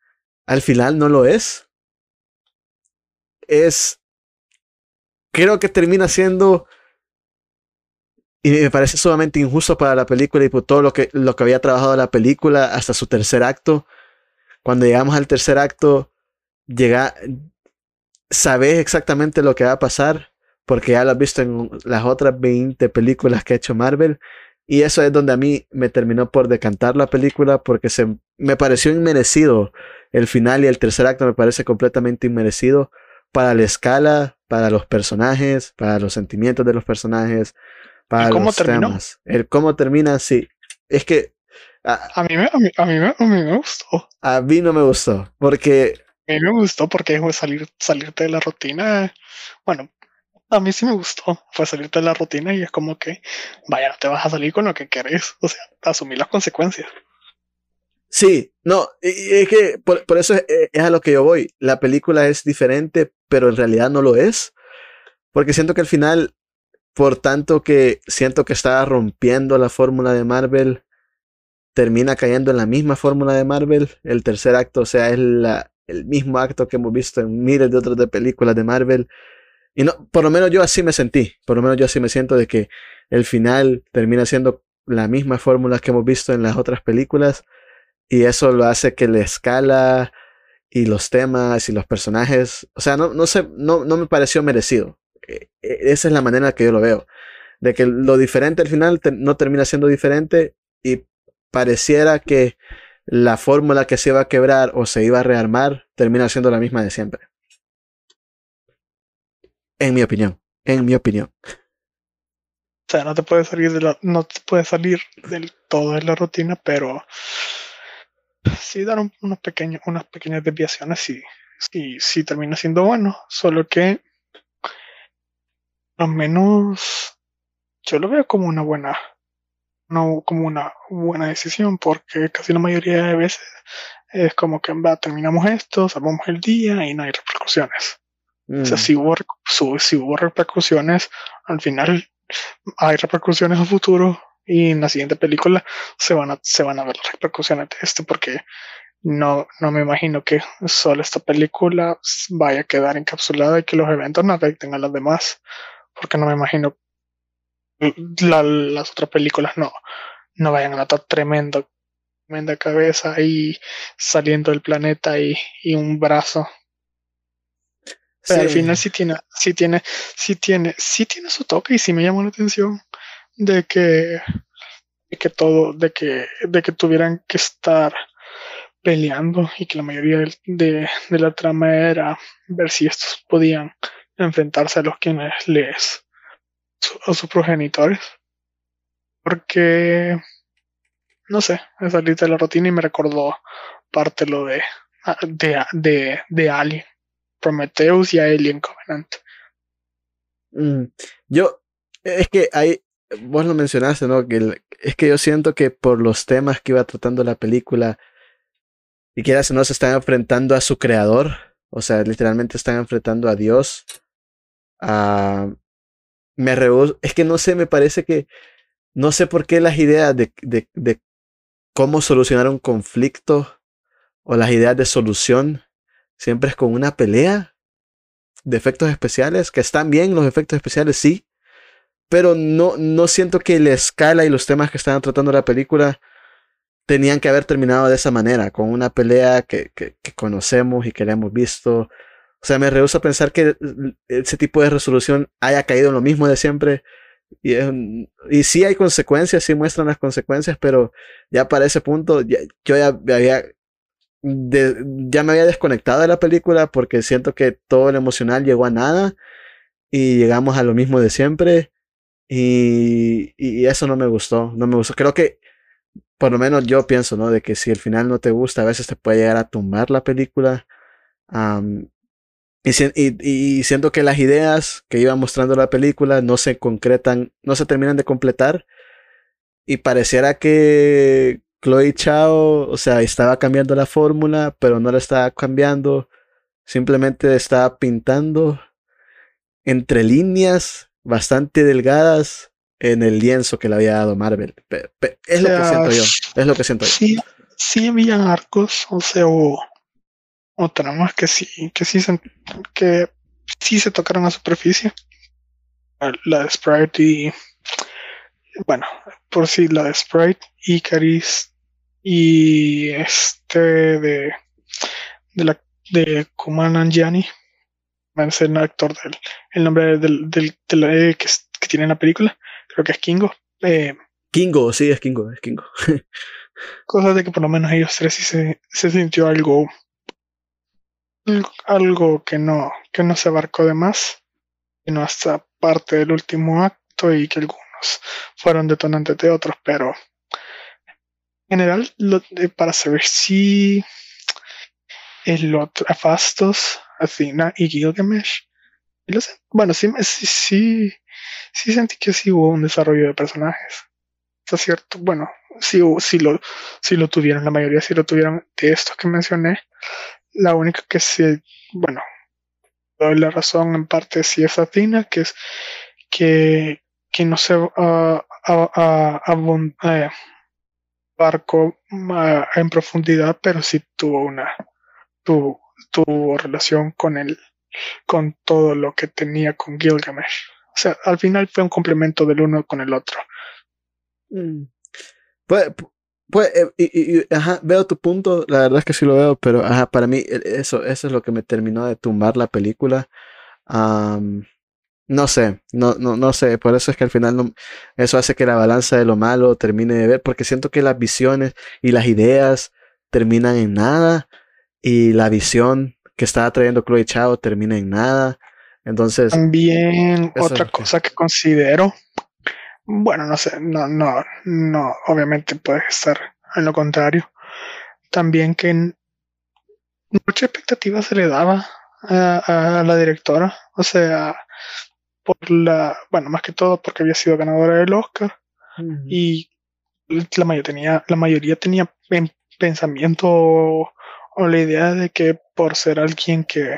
al final no lo es. Es, creo que termina siendo y me parece sumamente injusto para la película y por todo lo que, lo que había trabajado la película hasta su tercer acto. Cuando llegamos al tercer acto, llega, sabes exactamente lo que va a pasar porque ya lo has visto en las otras 20 películas que ha hecho Marvel. Y eso es donde a mí me terminó por decantar la película porque se, me pareció inmerecido el final y el tercer acto me parece completamente inmerecido para la escala, para los personajes, para los sentimientos de los personajes, para ¿Y cómo los terminó? temas. El cómo termina, sí. Es que a, A mí me, a mí, a mí me, a mí me gustó. a mí no me gustó porque A mí me gustó porque fue salir, salirte de la rutina. Bueno, a mí sí me gustó. Fue salirte de la rutina y es como que, vaya, no te vas a salir con lo que querés. O sea, asumir las consecuencias. Sí, no, es que por, por eso es, es a lo que yo voy. La película es diferente, pero en realidad no lo es. Porque siento que al final, por tanto que siento que estaba rompiendo la fórmula de Marvel, termina cayendo en la misma fórmula de Marvel. El tercer acto, o sea, es la- el mismo acto que hemos visto en miles de otras de películas de Marvel. Y no, por lo menos yo así me sentí. Por lo menos yo así me siento de que el final termina siendo la misma fórmula que hemos visto en las otras películas. Y eso lo hace que la escala y los temas y los personajes, o sea, no, no sé, no, no me pareció merecido. Eh, eh, Esa es la manera que yo lo veo. De que lo diferente al final te- no termina siendo diferente y pareciera que la fórmula que se iba a quebrar o se iba a rearmar termina siendo la misma de siempre. En mi opinión, en mi opinión. O sea, no te puedes salir de la, no te puedes salir del todo de la rutina, pero sí dar un- unos pequeños, unas pequeñas desviaciones sí, sí, sí termina siendo bueno. Solo que al menos yo lo veo como una buena, no como una buena decisión, porque casi la mayoría de veces es como que va, terminamos esto, salvamos el día y no hay repercusiones. O sea, Mm, si hubo, si hubo repercusiones, al final hay repercusiones a futuro y en la siguiente película se van a, se van a ver las repercusiones de esto porque no, no me imagino que solo esta película vaya a quedar encapsulada y que los eventos no afecten a las demás porque no me imagino la- las otras películas no, no vayan a notar tremendo tremenda cabeza ahí saliendo del planeta y, y un brazo pero al sí. final sí tiene, sí tiene, sí tiene, sí tiene su toque y sí me llamó la atención de que, de que todo, de que, de que tuvieran que estar peleando y que la mayoría de, de la trama era ver si estos podían enfrentarse a los quienes les a sus progenitores. Porque, no sé, me salí de la rutina y me recordó parte lo de, de, de, de Alien, Prometheus y Alien Covenant. Mm, yo, es que hay, vos lo mencionaste, ¿no? Que es que yo siento que por los temas que iba tratando la película, y que no se están enfrentando a su creador, o sea, literalmente están enfrentando a Dios. A, me es que no sé, me parece que, no sé por qué las ideas de, de, de cómo solucionar un conflicto o las ideas de solución siempre es con una pelea de efectos especiales, que están bien los efectos especiales, sí, pero no, no siento que la escala y los temas que estaban tratando la película tenían que haber terminado de esa manera, con una pelea que, que, conocemos y que le hemos visto. O sea, me rehuso a pensar que ese tipo de resolución haya caído en lo mismo de siempre. Y, y sí hay consecuencias, sí muestran las consecuencias, pero ya para ese punto yo ya ya me había desconectado de la película porque siento que todo lo emocional llegó a nada y llegamos a lo mismo de siempre y, y eso no me gustó, no me gustó. Creo que por lo menos yo pienso, ¿no? De que si el final no te gusta, a veces te puede llegar a tumbar la película. y, y, y, siento que las ideas que iba mostrando la película no se concretan, no se terminan de completar. Y pareciera que Chloe Chao, o sea, estaba cambiando la fórmula, pero no la estaba cambiando. Simplemente estaba pintando entre líneas bastante delgadas en el lienzo que le había dado Marvel. es lo que siento yo. Es lo que siento sí, Sí, habían arcos, o sea, o, o tramas que sí, que sí se, que sí se tocaron a superficie. La de Sprite y. Bueno, por sí, la de Sprite, y Caris y este de. de la de Kuman Angiani. Va a ser el actor del. el nombre del, del, del que, que tiene en la película creo que es Kingo. Eh, Kingo, sí, es Kingo, es Kingo. cosas de que por lo menos ellos tres sí se, se sintió algo, algo que no, que no se abarcó de más, sino hasta parte del último acto y que algunos fueron detonantes de otros, pero en general, lo, para saber si el otro, Fastos, Athena y Gilgamesh, bueno, sí, sí, sí, sí sentí que sí hubo un desarrollo de personajes. Está cierto, bueno, sí, sí, lo, lo tuvieron, la mayoría sí lo tuvieron de estos que mencioné. La única que sí, bueno, doy la razón en parte sí es Athena, que es que, que no se uh, uh, barco en profundidad, pero sí tuvo una tuvo, tuvo relación con el con todo lo que tenía con Gilgamesh. O sea, al final fue un complemento del uno con el otro. Mm. Pues, pues y, ajá, veo tu punto, la verdad es que sí lo veo, pero ajá, para mí e, eso, eso es lo que me terminó de tumbar la película. no sé, no, no, no sé, por eso es que al final eso hace que la balanza de lo malo termine de ver, porque siento que las visiones y las ideas terminan en nada y la visión que estaba trayendo Chloe Chao termina en nada. Entonces. También otra cosa que considero. Bueno, no sé, no, no, no, obviamente puede estar en lo contrario. También que mucha expectativa se le daba a, la directora. O sea, por la, bueno, más que todo porque había sido ganadora del Oscar. Y la mayoría tenía, la mayoría tenía pensamiento o la idea de que por ser alguien que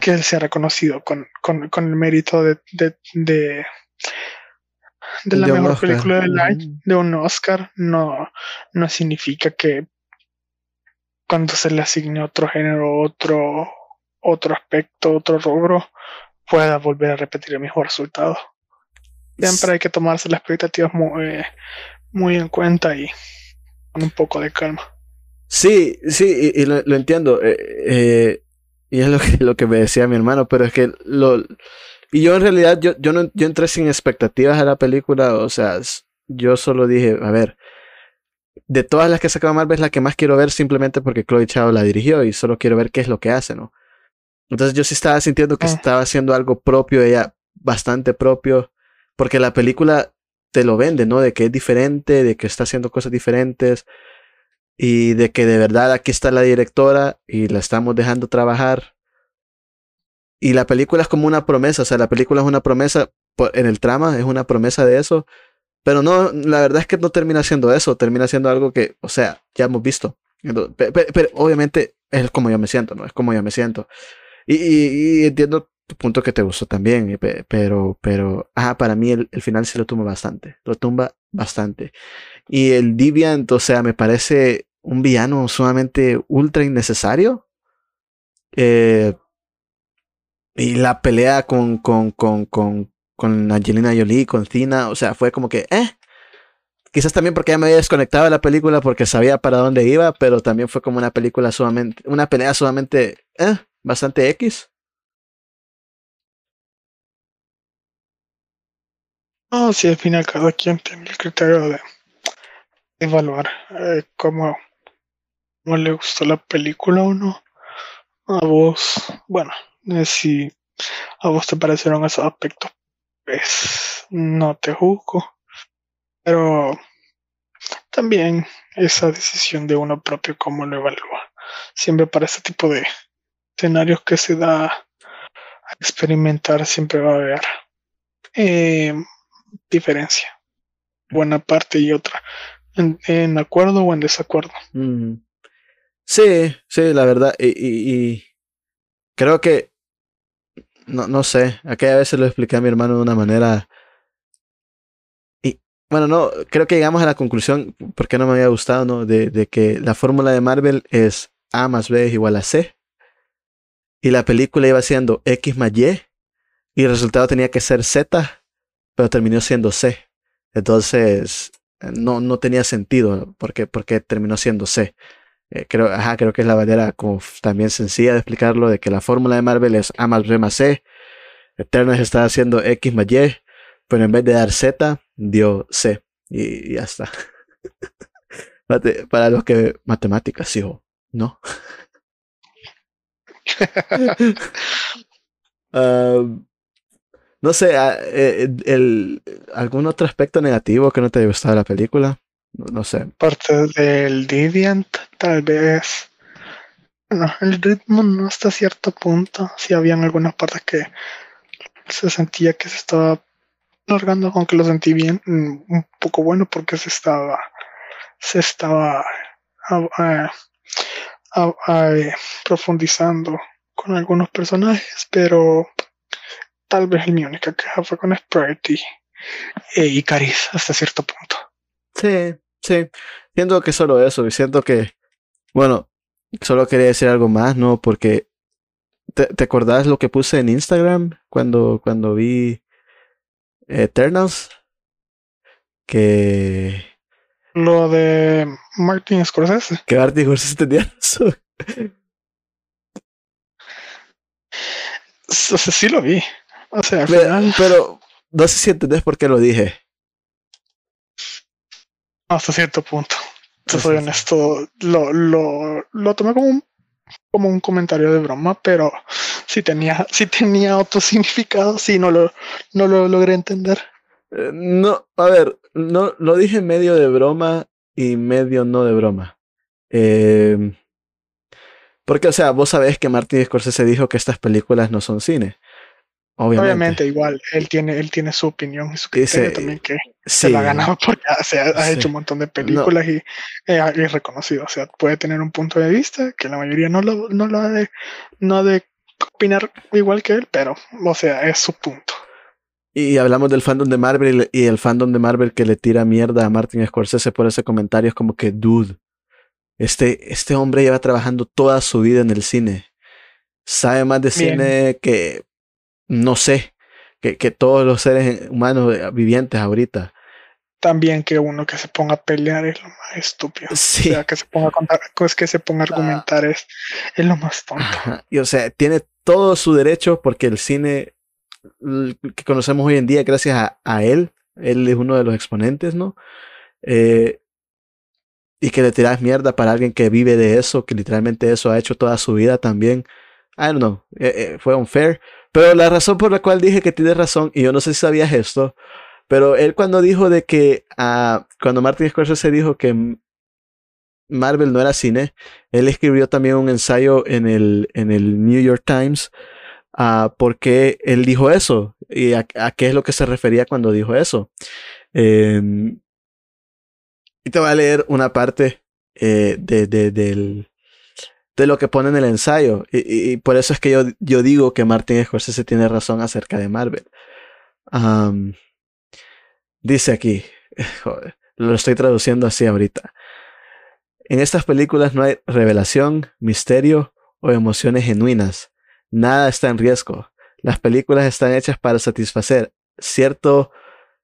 que sea reconocido con, con, con el mérito de, de, de, la mejor película del año, de un Oscar, no, no significa que cuando se le asigne otro género, otro, otro aspecto, otro rubro, pueda volver a repetir el mismo resultado. Siempre hay que tomarse las expectativas muy, muy en cuenta y con un poco de calma. Sí, sí, y, lo, entiendo. Eh, eh, y es lo que, lo que me decía mi hermano, pero es que lo... Y yo en realidad, yo, yo, no, yo entré sin expectativas a la película, o sea, yo solo dije, a ver, de todas las que sacaba Marvel es la que más quiero ver simplemente porque Chloe Chao la dirigió y solo quiero ver qué es lo que hace, ¿no? Entonces yo sí estaba sintiendo que ah. estaba haciendo algo propio ella bastante propio, porque la película te lo vende, ¿no? De que es diferente, de que está haciendo cosas diferentes y de que de verdad aquí está la directora y la estamos dejando trabajar. Y la película es como una promesa, o sea, la película es una promesa en el trama, es una promesa de eso, pero no, la verdad es que no termina siendo eso, termina siendo algo que, o sea, ya hemos visto. Pero, obviamente es como yo me siento, ¿no? Es como yo me siento. Y, entiendo tu punto que te gustó también, pero, pero, ah, para mí el, final sí lo tumba bastante, lo tumba bastante. Y el Deviant, o sea, me parece un villano sumamente ultra innecesario. Eh, y la pelea con, con, con, con, con Angelina Jolie, con Cina, o sea, fue como que, eh. Quizás también porque ya me había desconectado de la película porque sabía para dónde iba, pero también fue como una película sumamente, una pelea sumamente, eh, bastante X. No, sí, al final cada quien tiene el criterio de evaluar eh, cómo, cómo, le gustó la película o no. A vos, bueno, eh, si a vos te parecieron esos aspectos, pues no te juzgo. Pero también esa decisión de uno propio, cómo lo evalúa. Siempre para ese tipo de escenarios que se da a experimentar, siempre va a haber eh, diferencia. Buena parte y otra. En, acuerdo o en desacuerdo. Mm. Sí, sí, la verdad. Y, creo que. No, no sé. Aquella vez se lo expliqué a mi hermano de una manera. Y bueno, no, creo que llegamos a la conclusión, porque no me había gustado, ¿no? De, que la fórmula de Marvel es A más B es igual a C. Y la película iba siendo X más Y. Y el resultado tenía que ser Z pero terminó siendo C. Entonces, no, no tenía sentido porque, porque terminó siendo C. Eh, creo, ajá, creo que es la manera como también sencilla de explicarlo, de que la fórmula de Marvel es A más B más C. Eternals está haciendo X más Y, pero en vez de dar Z, dio C. Y, ya está. Para los que matemáticas, hijo, ¿no? no sé, ah, eh, el, ¿algún otro aspecto negativo que no te haya gustado de la película? No, sé. Parte del Deviant, tal vez. Bueno, el ritmo no hasta cierto punto. Sí habían algunas partes que se sentía que se estaba alargando, aunque lo sentí bien, mm, un poco bueno porque se estaba, se estaba ah, ah, eh, profundizando con algunos personajes, pero tal vez mi única queja fue con Sprite y, Caris hasta cierto punto. Sí, sí. Siento que solo eso, y siento que, bueno, solo quería decir algo más, ¿no? Porque, ¿te, te acordás lo que puse en Instagram cuando, cuando vi Eternals? Que... Lo de Martin Scorsese. Que Martin Scorsese tenía eso. sí lo vi. O sea, pero, no sé si entendés por qué lo dije. Hasta cierto punto. Te soy honesto. Lo, lo, lo tomé como un, como un comentario de broma, pero si tenía, si tenía otro significado, sí, no lo, no lo logré entender. Eh, no, a ver, no, lo dije medio de broma y medio no de broma. Eh, porque, o sea, vos sabés que Martin Scorsese dijo que estas películas no son cine. Obviamente. igual, él tiene, él tiene su opinión y su criterio también que se la ha ganado porque se ha, hecho un montón de películas y es reconocido. O sea, puede tener un punto de vista que la mayoría no lo, no lo ha de, no de opinar igual que él, pero, o sea, es su punto. Y hablamos del fandom de Marvel y el fandom de Marvel que le tira mierda a Martin Scorsese por ese comentario es como que, dude, este, este hombre lleva trabajando toda su vida en el cine. Sabe más de cine que no sé, que, que todos los seres humanos eh, vivientes ahorita. También que uno que se ponga a pelear es lo más estúpido. Sí. O sea, que se ponga a contar, pues que se ponga a argumentar es, es lo más tonto. Y o sea, tiene todo su derecho porque el cine que conocemos hoy en día, gracias a, a él, él es uno de los exponentes, ¿no? Eh, y que le tiras mierda para alguien que vive de eso, que literalmente eso ha hecho toda su vida también. I don't know, eh, fue unfair. Pero la razón por la cual dije que tiene razón, y yo no sé si sabías esto, pero él cuando dijo de que, uh, cuando Martin Scorsese dijo que Marvel no era cine, él escribió también un ensayo en el, en el New York Times uh, porque él dijo eso y a, qué es lo que se refería cuando dijo eso. Eh, y te voy a leer una parte eh, de, de, del, de lo que pone en el ensayo. Y, por eso es que yo, yo digo que Martin Scorsese tiene razón acerca de Marvel. Dice aquí, lo estoy traduciendo así ahorita. En estas películas no hay revelación, misterio o emociones genuinas. Nada está en riesgo. Las películas están hechas para satisfacer cierto,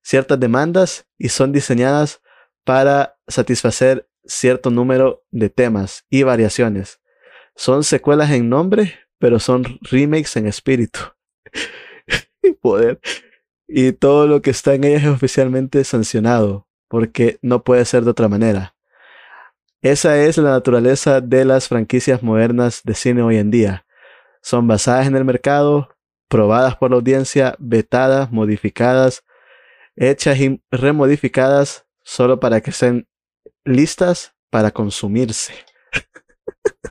ciertas demandas y son diseñadas para satisfacer cierto número de temas y variaciones. Son secuelas en nombre, pero son remakes en espíritu. Poder. Y todo lo que está en ellas es oficialmente sancionado, porque no puede ser de otra manera. Esa es la naturaleza de las franquicias modernas de cine hoy en día. Son basadas en el mercado, probadas por la audiencia, vetadas, modificadas, hechas y remodificadas solo para que sean listas para consumirse.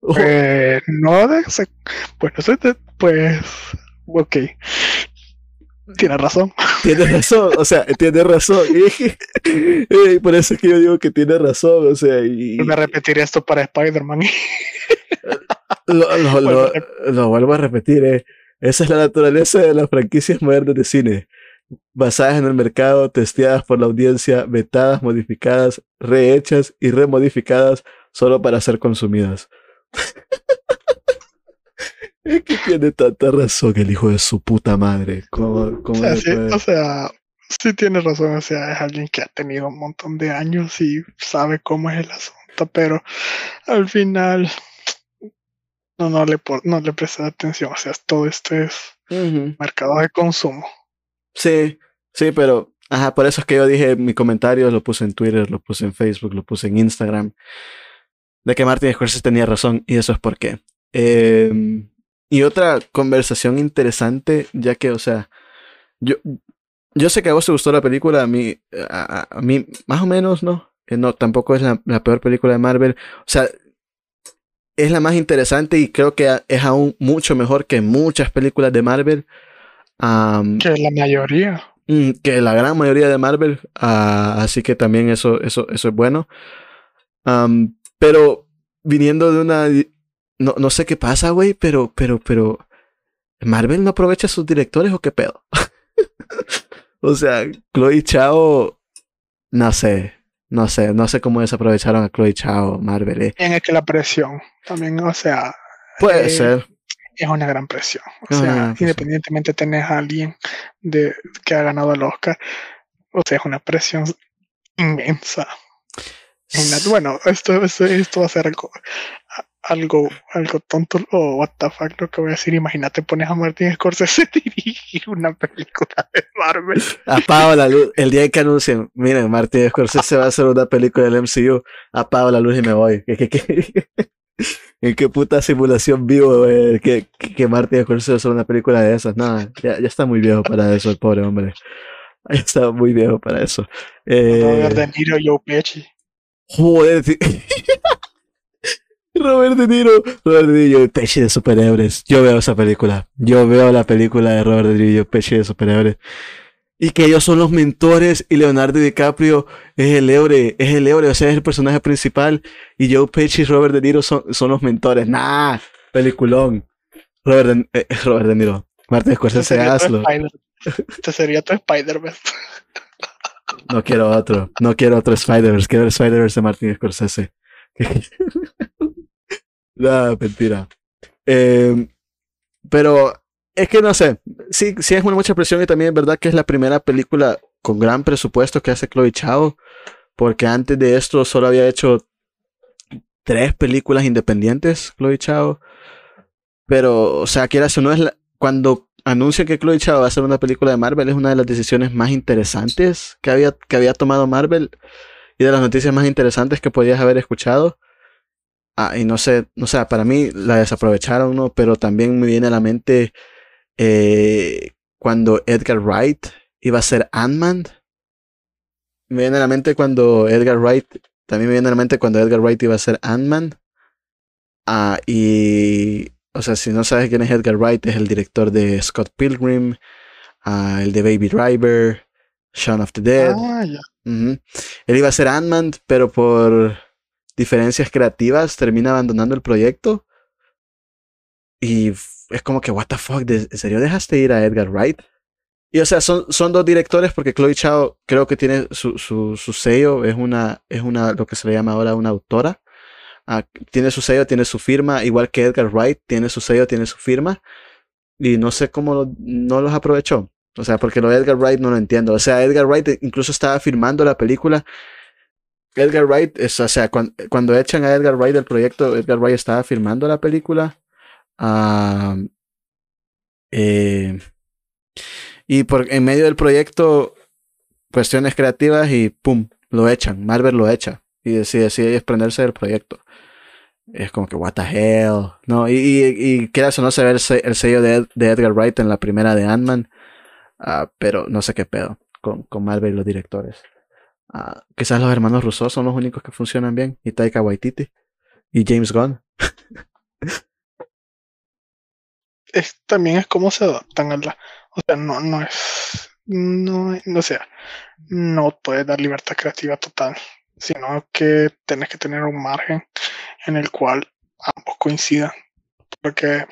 Pues no, de, pues no sé, pues, ok. Tiene razón. Tiene razón, o sea, tiene razón. Y, por eso es que yo digo que tiene razón, o sea. Y, Voy a repetir esto para Spider-Man. lo, lo, lo, lo, vuelvo a repetir, eh. Esa es la naturaleza de las franquicias modernas de cine basadas en el mercado, testeadas por la audiencia, vetadas, modificadas, rehechas y remodificadas solo para ser consumidas. es que tiene tanta razón el hijo de su puta madre. ¿Cómo, cómo o, sea, sí, o sea, sí tiene razón. O sea, es alguien que ha tenido un montón de años y sabe cómo es el asunto, pero al final no, no, le, no le presta atención. O sea, todo esto es uh -huh. mercado de consumo. Sí, sí, pero ajá, por eso es que yo dije mi comentario, lo puse en Twitter, lo puse en Facebook, lo puse en Instagram, de que Martin Scorsese tenía razón y eso es por qué. Eh, y otra conversación interesante, ya que, o sea, yo, yo sé que a vos te gustó la película, a mí, a, a mí más o menos, ¿no? Eh, no, tampoco es la, la, peor película de Marvel. O sea, es la más interesante y creo que es aún mucho mejor que muchas películas de Marvel. Um, que la mayoría. Que la gran mayoría de Marvel. Uh, así que también eso, eso, eso es bueno. Um, pero viniendo de una. No, no sé qué pasa, güey, pero, pero, pero. ¿Marvel no aprovecha a sus directores o qué pedo? o sea, Chloe Chao. No sé. No sé, no sé cómo desaprovecharon a Chloe Chao, Marvel. Eh. En es que la presión también, o sea. Puede eh, ser es una gran presión. O sea, independientemente tenés a alguien de, que ha ganado el Oscar, o sea, es una presión inmensa. Bueno, esto, esto, esto va a ser algo, algo, algo tonto o what the fuck lo que voy a decir. Imagínate, pones a Martin Scorsese dirigir una película de Marvel. Apago la luz. El día que anuncien, miren, Martin Scorsese va a hacer una película del MCU, apago la luz y me voy. ¿En qué puta simulación vivo eh, que, que, Martin Scorsese hace una película de esas? No, ya, ya está muy viejo para eso, el pobre hombre. Ya está muy viejo para eso. Eh, Robert De Niro, Joe Pesci. Joder, Robert De Niro, Robert De Niro y Pesci de superhéroes. Yo veo esa película. Yo veo la película de Robert De Niro y Pesci de superhéroes. Y que ellos son los mentores y Leonardo DiCaprio es el héroe, es el héroe, o sea, es el personaje principal. Y Joe Pesci y Robert De Niro son, son los mentores. Nah, peliculón. Robert De, eh, Robert de Niro. Martin Scorsese, hazlo. Este sería tu Spider-Man. No quiero otro, no quiero otro Spider-Verse, quiero el Spider-Verse de Martin Scorsese. no, mentira. Eh, pero es que no sé, sí, sí es una mucha presión y también es verdad que es la primera película con gran presupuesto que hace Chloe Chao, porque antes de esto solo había hecho tres películas independientes, Chloe Chao. Pero, o sea, o no es la, cuando anuncia que Chloe Chao va a hacer una película de Marvel es una de las decisiones más interesantes que había, que había tomado Marvel y de las noticias más interesantes que podías haber escuchado. Ah, y no sé, no sé, para mí la desaprovecharon, ¿no? Pero también me viene a la mente eh, cuando Edgar Wright iba a ser Ant-Man. Me viene a la mente cuando Edgar Wright, también me viene a la mente cuando Edgar Wright iba a ser Ant-Man. Ah, y, o sea, si no sabes quién es Edgar Wright, es el director de Scott Pilgrim, ah, el de Baby Driver, Shaun of the Dead. Ah. Él iba a ser Ant-Man, pero por diferencias creativas termina abandonando el proyecto. Y es como que, what the fuck, ¿de- ¿en serio dejaste ir a Edgar Wright? Y o sea, son, son dos directores porque Chloe Chao creo que tiene su, su, su sello, es una, es una, lo que se le llama ahora una autora. Ah, tiene su sello, tiene su firma, igual que Edgar Wright, tiene su sello, tiene su firma. Y no sé cómo no los aprovechó. O sea, porque lo de Edgar Wright no lo entiendo. O sea, Edgar Wright incluso estaba filmando la película. Edgar Wright, es, o sea, cuan- cuando, echan a Edgar Wright del proyecto, Edgar Wright estaba filmando la película. Ah, eh, y por, en medio del proyecto, cuestiones creativas y pum, lo echan. Marvel lo echa. Y decide, decide desprenderse del proyecto. Es como que, what the hell. No, y, y, y o no se ve el, se- el sello de, de Edgar Wright en la primera de Ant-Man. Ah, pero no sé qué pedo con, con Marvel y los directores. Ah, quizás los hermanos Russo son los únicos que funcionan bien. Y Taika Waititi. Y James Gunn. Es, también es cómo se adaptan a la. O sea, no, no es. No, no sea, no puedes dar libertad creativa total, sino que tienes que tener un margen en el cual ambos coincidan. Porque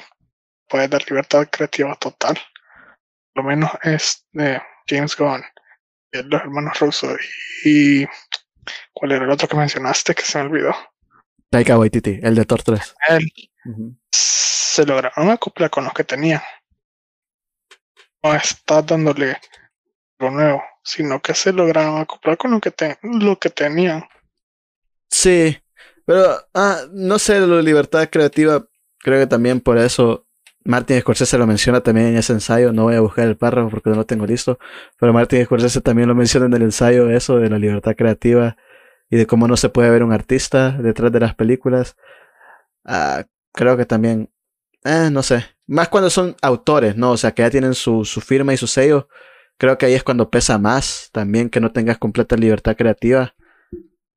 puedes dar libertad creativa total. Lo menos es de James Gunn, y los hermanos Russo y. ¿Cuál era el otro que mencionaste que se me olvidó? Taika Waititi, el de Thor 3. Él Ujú. Se lograron acoplar con los que tenían. No estás dándole lo nuevo, sino que se lograron acoplar con lo que, lo que tenían. Sí, pero ah, no sé, de libertad creativa, creo que también por eso Martin Scorsese lo menciona también en ese ensayo. No voy a buscar el párrafo porque no lo tengo listo, pero Martin Scorsese también lo menciona en el ensayo, eso de la libertad creativa y de cómo no se puede ver un artista detrás de las películas. Ah, creo que también, eh, no sé, más cuando son autores, ¿no? O sea, que ya tienen su, su firma y su sello. Creo que ahí es cuando pesa más también que no tengas completa libertad creativa.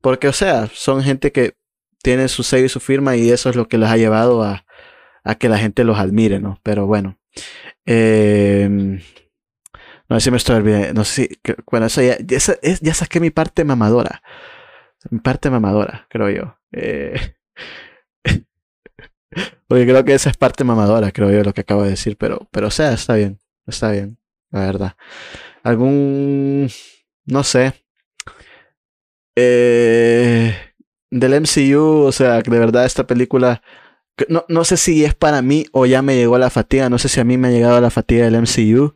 Porque, o sea, son gente que tiene su sello y su firma y eso es lo que les ha llevado a, a que la gente los admire, ¿no? Pero bueno. Eh, no sé si me estoy olvidando. No sé bueno, eso ya, ya, ya saqué mi parte mamadora. Mi parte mamadora, creo yo. Eh, porque creo que esa es parte mamadora, creo yo, lo que acabo de decir. Pero, pero o sea, está bien. Está bien, la verdad. Algún. No sé. Eh, del MCU, o sea, de verdad esta película, no, no sé si es para mí o ya me llegó la fatiga, no sé si a mí me ha llegado la fatiga del MCU,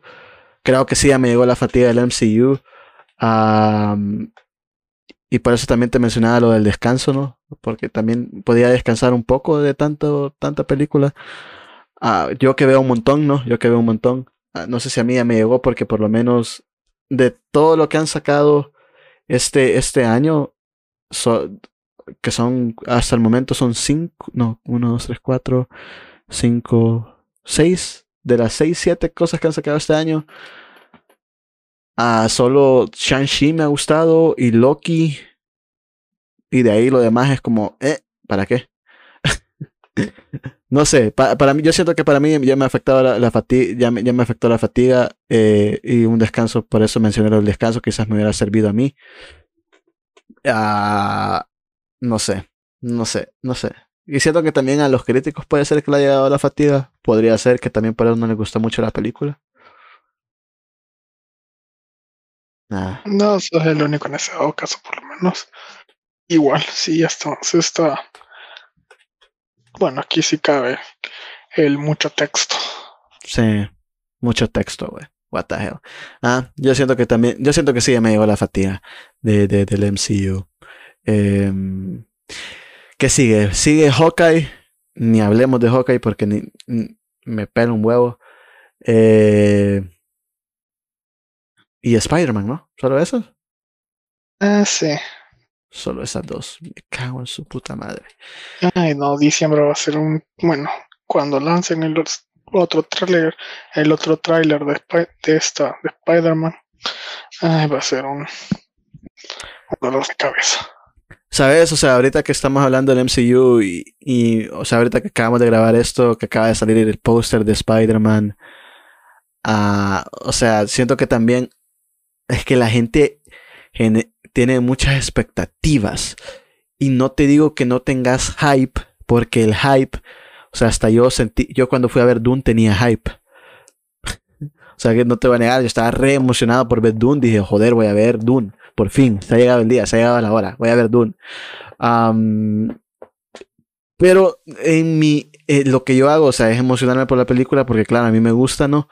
creo que sí, ya me llegó la fatiga del MCU, am, y por eso también te mencionaba lo del descanso, ¿no? Porque también podía descansar un poco de tanto, tanta película. Ah, yo que veo un montón, ¿no? Yo que veo un montón. Ah, no sé si a mí ya me llegó porque por lo menos de todo lo que han sacado este, este año, que son, hasta el momento son cinco, no, uno, dos, tres, cuatro, cinco, seis, de las seis, siete cosas que han sacado este año. Ah, solo Shang-Chi me ha gustado y Loki. Y de ahí lo demás es como, eh, ¿para qué? no sé, pa- para mí, yo siento que para mí ya me ha afectado la, la fatiga, ya me, ya me afectó la fatiga eh, y un descanso, por eso mencioné el descanso, quizás me hubiera servido a mí. Ah, no sé, no sé, no sé. Y siento que también a los críticos puede ser que le haya dado la fatiga, podría ser que también por eso no les gustó mucho la película. No sos el único en ese dado caso, por lo menos. Igual, sí, ya está, sí está. Bueno, aquí sí cabe el mucho texto. sí, mucho texto, güey. What the hell. Ah, yo siento que también, yo siento que sí ya me llegó la fatiga de, de- del MCU. Em, ¿Qué sigue? Sigue Hawkeye. Ni hablemos de Hawkeye porque ni, ni- me pela un huevo. Eh, y Spider-Man, ¿no? ¿Solo eso? Ah, sí. Solo esas dos. Me cago en su puta madre. Ay, no, diciembre va a ser un. Bueno, cuando lancen el otro trailer, el otro trailer de, de esta, de Spider-Man, va a ser un, un dolor de cabeza. ¿Sabes? O sea, ahorita que estamos hablando del MCU y, y, o sea, ahorita que acabamos de grabar esto, que acaba de salir el póster de Spider-Man, uh, o sea, siento que también es que la gente tiene muchas expectativas. Y no te digo que no tengas hype, porque el hype, o sea, hasta yo sentí, yo cuando fui a ver Dune tenía hype. o sea, que no te voy a negar, yo estaba re emocionado por ver Dune, dije, joder, voy a ver Dune por fin, se ha llegado el día, se ha llegado la hora, voy a ver Dune. pero en mi, eh, lo que yo hago, o sea, es emocionarme por la película porque, claro, a mí me gusta, ¿no?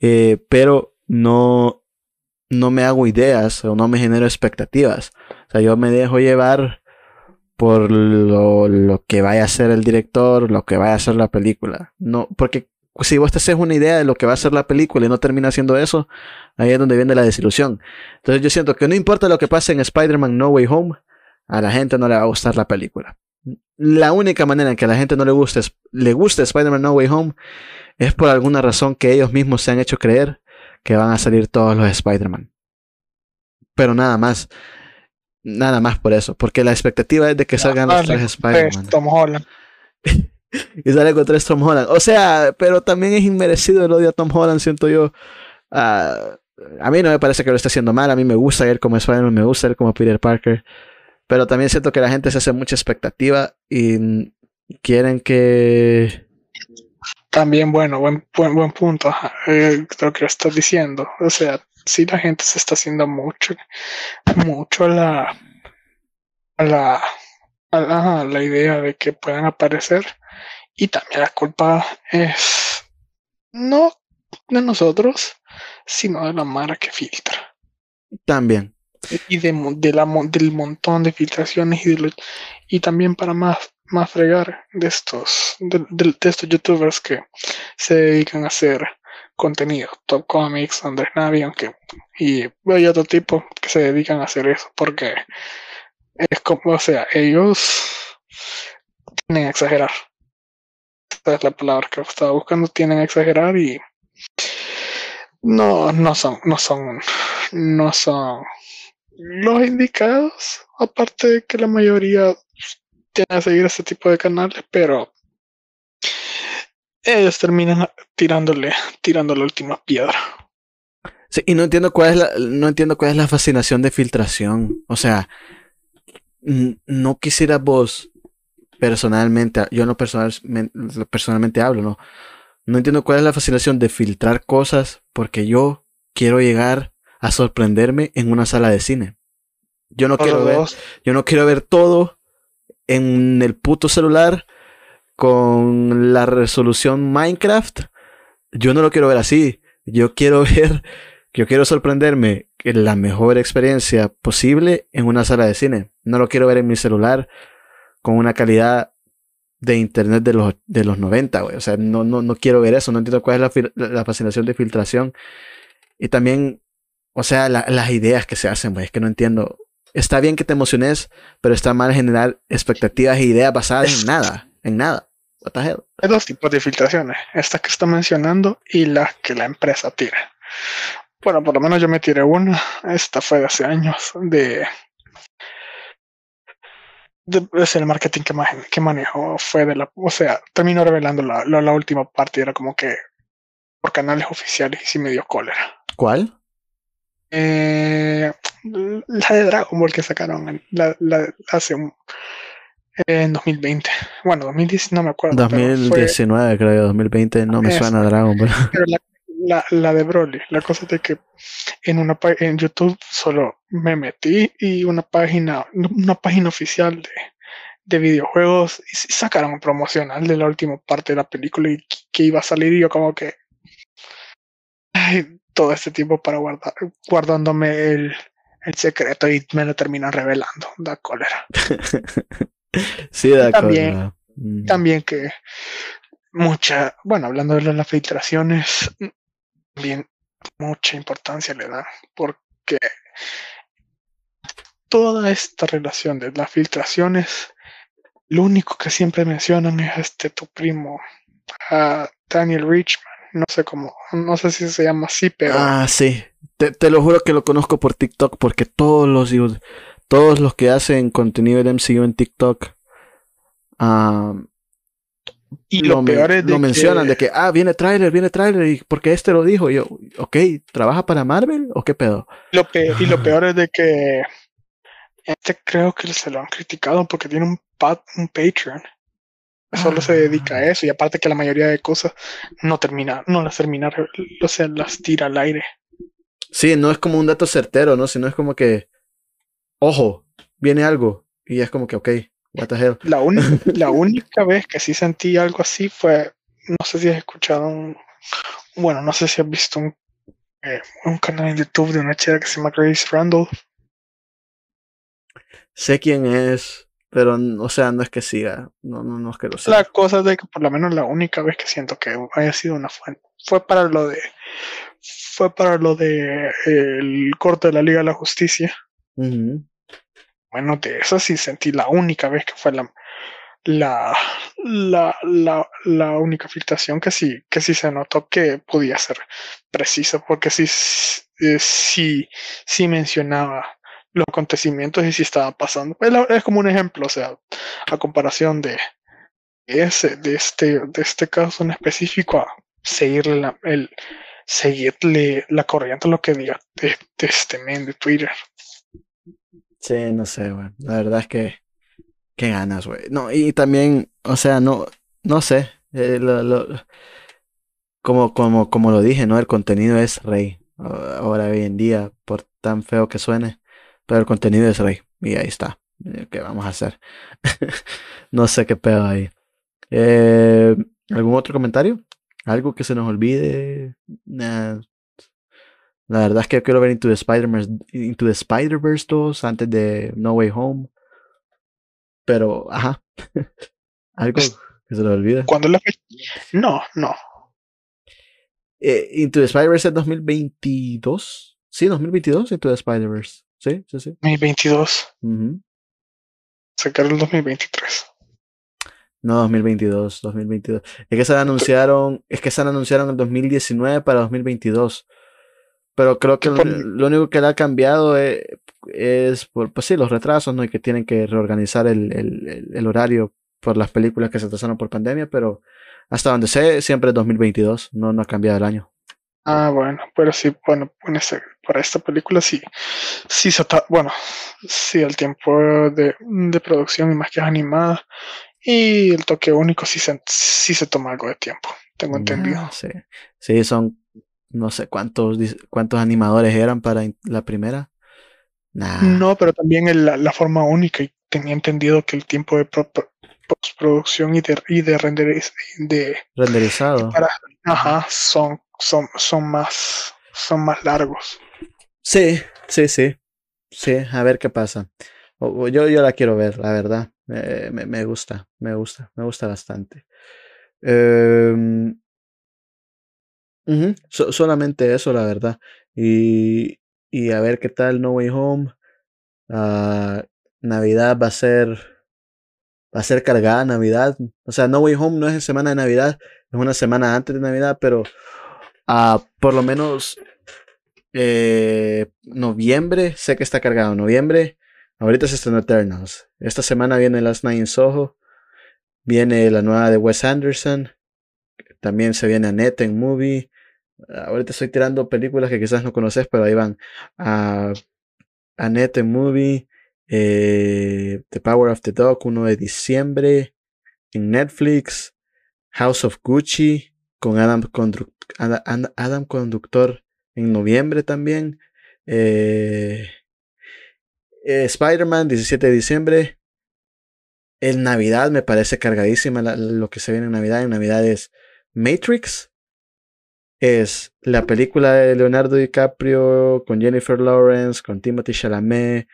Eh, pero no, no me hago ideas o no me genero expectativas. O sea, yo me dejo llevar por lo, lo que vaya a ser el director, lo que vaya a ser la película. No, porque si vos te haces una idea de lo que va a ser la película y no termina siendo eso, ahí es donde viene la desilusión. Entonces yo siento que no importa lo que pase en Spider-Man No Way Home, a la gente no le va a gustar la película. La única manera en que a la gente no le guste, le guste Spider-Man No Way Home es por alguna razón que ellos mismos se han hecho creer que van a salir todos los Spider-Man. Pero nada más. Nada más por eso. Porque la expectativa es de que salgan los tres Spider-Man. Tom Holland. y sale con tres Tom Holland. O sea, pero también es inmerecido el odio a Tom Holland, siento yo. Uh, a mí no me parece que lo esté haciendo mal. A mí me gusta él como Spider-Man, me gusta él como Peter Parker. Pero también siento que la gente se hace mucha expectativa y quieren que. También, bueno, buen, buen, buen punto. Eh, lo que estás diciendo. O sea, sí, la gente se está haciendo mucho, mucho la. la a la idea de que puedan aparecer y también la culpa es no de nosotros, sino de la mara que filtra. También. Y de, de la, del montón de filtraciones y, de y también para más, más fregar de estos, de, de, estos youtubers que se dedican a hacer contenido, Top Comics, Andrés Navi, aunque, y hay otro tipo que se dedican a hacer eso, porque es como, o sea, ellos tienen a exagerar. Esa es la palabra que estaba buscando, tienen a exagerar y no, no son, no son, no son los indicados, aparte de que la mayoría a seguir ese tipo de canales, pero ellos terminan tirándole, tirando la última piedra. Sí, y no entiendo cuál es la, no entiendo cuál es la fascinación de filtración. O sea, no quisiera vos personalmente, yo no personalmente, personalmente hablo, no. No entiendo cuál es la fascinación de filtrar cosas porque yo quiero llegar a sorprenderme en una sala de cine. Yo no quiero ver, yo no quiero ver todo en el puto celular con la resolución Minecraft. Yo no lo quiero ver así. Yo quiero ver, yo quiero sorprenderme la mejor experiencia posible en una sala de cine. No lo quiero ver en mi celular con una calidad de internet de los, de los 90, güey. O sea, no, no, no quiero ver eso. No entiendo cuál es la, la fascinación de filtración. Y también, o sea, las ideas que se hacen, güey. Es que no entiendo. Está bien que te emociones, pero está mal generar expectativas e ideas basadas en nada. En nada. What the hell? Hay dos tipos de filtraciones. Estas que está mencionando y las que la empresa tira. Bueno, por lo menos yo me tiré una. Esta fue de hace años. De. es el marketing que, que manejó. Fue de la. O sea, terminó revelando la, la, última parte. Era como que. Por canales oficiales y sí me dio cólera. ¿Cuál? Eh, la de Dragon Ball que sacaron la, la, hace un, en 2020. Bueno, 2010 no me acuerdo. 2019 creo, 2020 no me suena Dragon Ball. Pero la, la, la de Broly. La cosa de que en una en YouTube solo me metí y una página, una página oficial de, de videojuegos y sacaron un promocional de la última parte de la película y que iba a salir y yo como que todo este tiempo para guardar guardándome el, el secreto y me lo terminan revelando da cólera sí da también, cólera también que mucha bueno hablando de las filtraciones bien mucha importancia le dan porque toda esta relación de las filtraciones, lo único que siempre mencionan es este tu primo, uh, Daniel Richman. No sé cómo, no sé si se llama así, pero. Ah, sí. Te, te lo juro que lo conozco por TikTok porque todos los todos los que hacen contenido de MCU en TikTok um, y lo, peor es de lo mencionan de que, ah, viene tráiler, viene tráiler, y porque este lo dijo. Y yo, ok, ¿trabaja para Marvel o qué pedo? Lo y lo peor es de que este creo que se lo han criticado porque tiene un, pat, un Patreon. Solo se dedica a Ah. eso. Y aparte que la mayoría de cosas no termina, no las termina, o sea, las tira al aire. Sí, no es como un dato certero, ¿no? Sino es como que, ojo, viene algo. Y es como que, ok, what the hell. La, uni- la única vez que sí sentí algo así fue, no sé si has escuchado un, bueno, no sé si has visto un, eh, un canal en YouTube de una chica que se llama Grace Randall. Sé quién es, pero, o sea, no es que siga. No, no, no es que lo siga. La cosa es de que por lo menos la única vez que siento que haya sido una fuente fue para lo de fue para lo de eh, el corte de la Liga de la Justicia. Ujú. Bueno, de eso sí sentí la única vez que fue la la la, la, la única filtración que sí que sí se notó que podía ser precisa porque sí eh, sí sí mencionaba los acontecimientos y sí estaba pasando. Es como un ejemplo, o sea, a comparación de ese, de este, de este caso en específico, a seguirle la, el, seguirle la corriente lo que diga de, de este men de Twitter. Sí, no sé, güey. La verdad es que, qué ganas, güey. No, y también, o sea, no, no sé. eh, lo- como, como, como lo dije, ¿no? El contenido es rey. Ahora, hoy en día, por tan feo que suene, pero el contenido es rey. Y ahí está. Eh, ¿Qué vamos a hacer? No sé qué pedo ahí. Eh, ¿algún otro comentario? ¿Algo que se nos olvide? Nah. La verdad es que quiero ver Into the Spider-Verse Into the Spider-Verse 2 antes de No Way Home. Pero, ajá. Algo Pues, que se nos olvida. Cuando la fecha? No, no. Eh, Into the Spider-Verse es 2022. Sí, 2022 Into the Spider-Verse. Sí, sí, sí. 2022. Ujú. Sacar el 2023. No, 2022, 2022. Es que se la anunciaron, es que se la anunciaron en 2019 para 2022. Pero creo que lo, único que le ha cambiado es, es por, pues sí, los retrasos, ¿no? Y que tienen que reorganizar el, el, el- horario por las películas que se atrasaron por pandemia, pero hasta donde sé, siempre es 2022, no, no ha cambiado el año. Ah, bueno, pero sí, bueno, en ese- para esta película sí, sí se bueno, sí, el tiempo de, de producción y más que es animada y el toque único sí se, sí se toma algo de tiempo, tengo entendido. Ah, sí. Sí, son no sé cuántos, cuántos animadores eran para la primera. Nah. No, pero también el- la, la forma única y tenía entendido que el tiempo de pro- pro- postproducción y de, y de renderiz- de, renderizado. para, ajá, son, son, son más, son más largos. Sí, sí, sí. Sí, a ver qué pasa. Yo, yo la quiero ver, la verdad. Eh, me, me gusta, me gusta, me gusta bastante. So- solamente eso, la verdad. Y, y a ver qué tal No Way Home. Ah, Navidad va a ser. Va a ser cargada Navidad. O sea, No Way Home no es en semana de Navidad, es una semana antes de Navidad, pero ah, por lo menos eh, noviembre, sé que está cargado. Noviembre, ahorita se estrenó Eternals. Esta semana viene Last Night in Soho. Viene la nueva de Wes Anderson. También se viene Annette en Movie. Ahorita estoy tirando películas que quizás no conoces, pero ahí van. a Annette en Movie. eh, the Power of the Dog, 1 de diciembre. En Netflix. House of Gucci. Con Adam, Adam Conductor en noviembre también. Eh, eh, Spider-Man, 17 de diciembre. En Navidad me parece cargadísima lo que se viene en Navidad. En Navidad es Matrix. Es la película de Leonardo DiCaprio con Jennifer Lawrence, con Timothy Chalamet,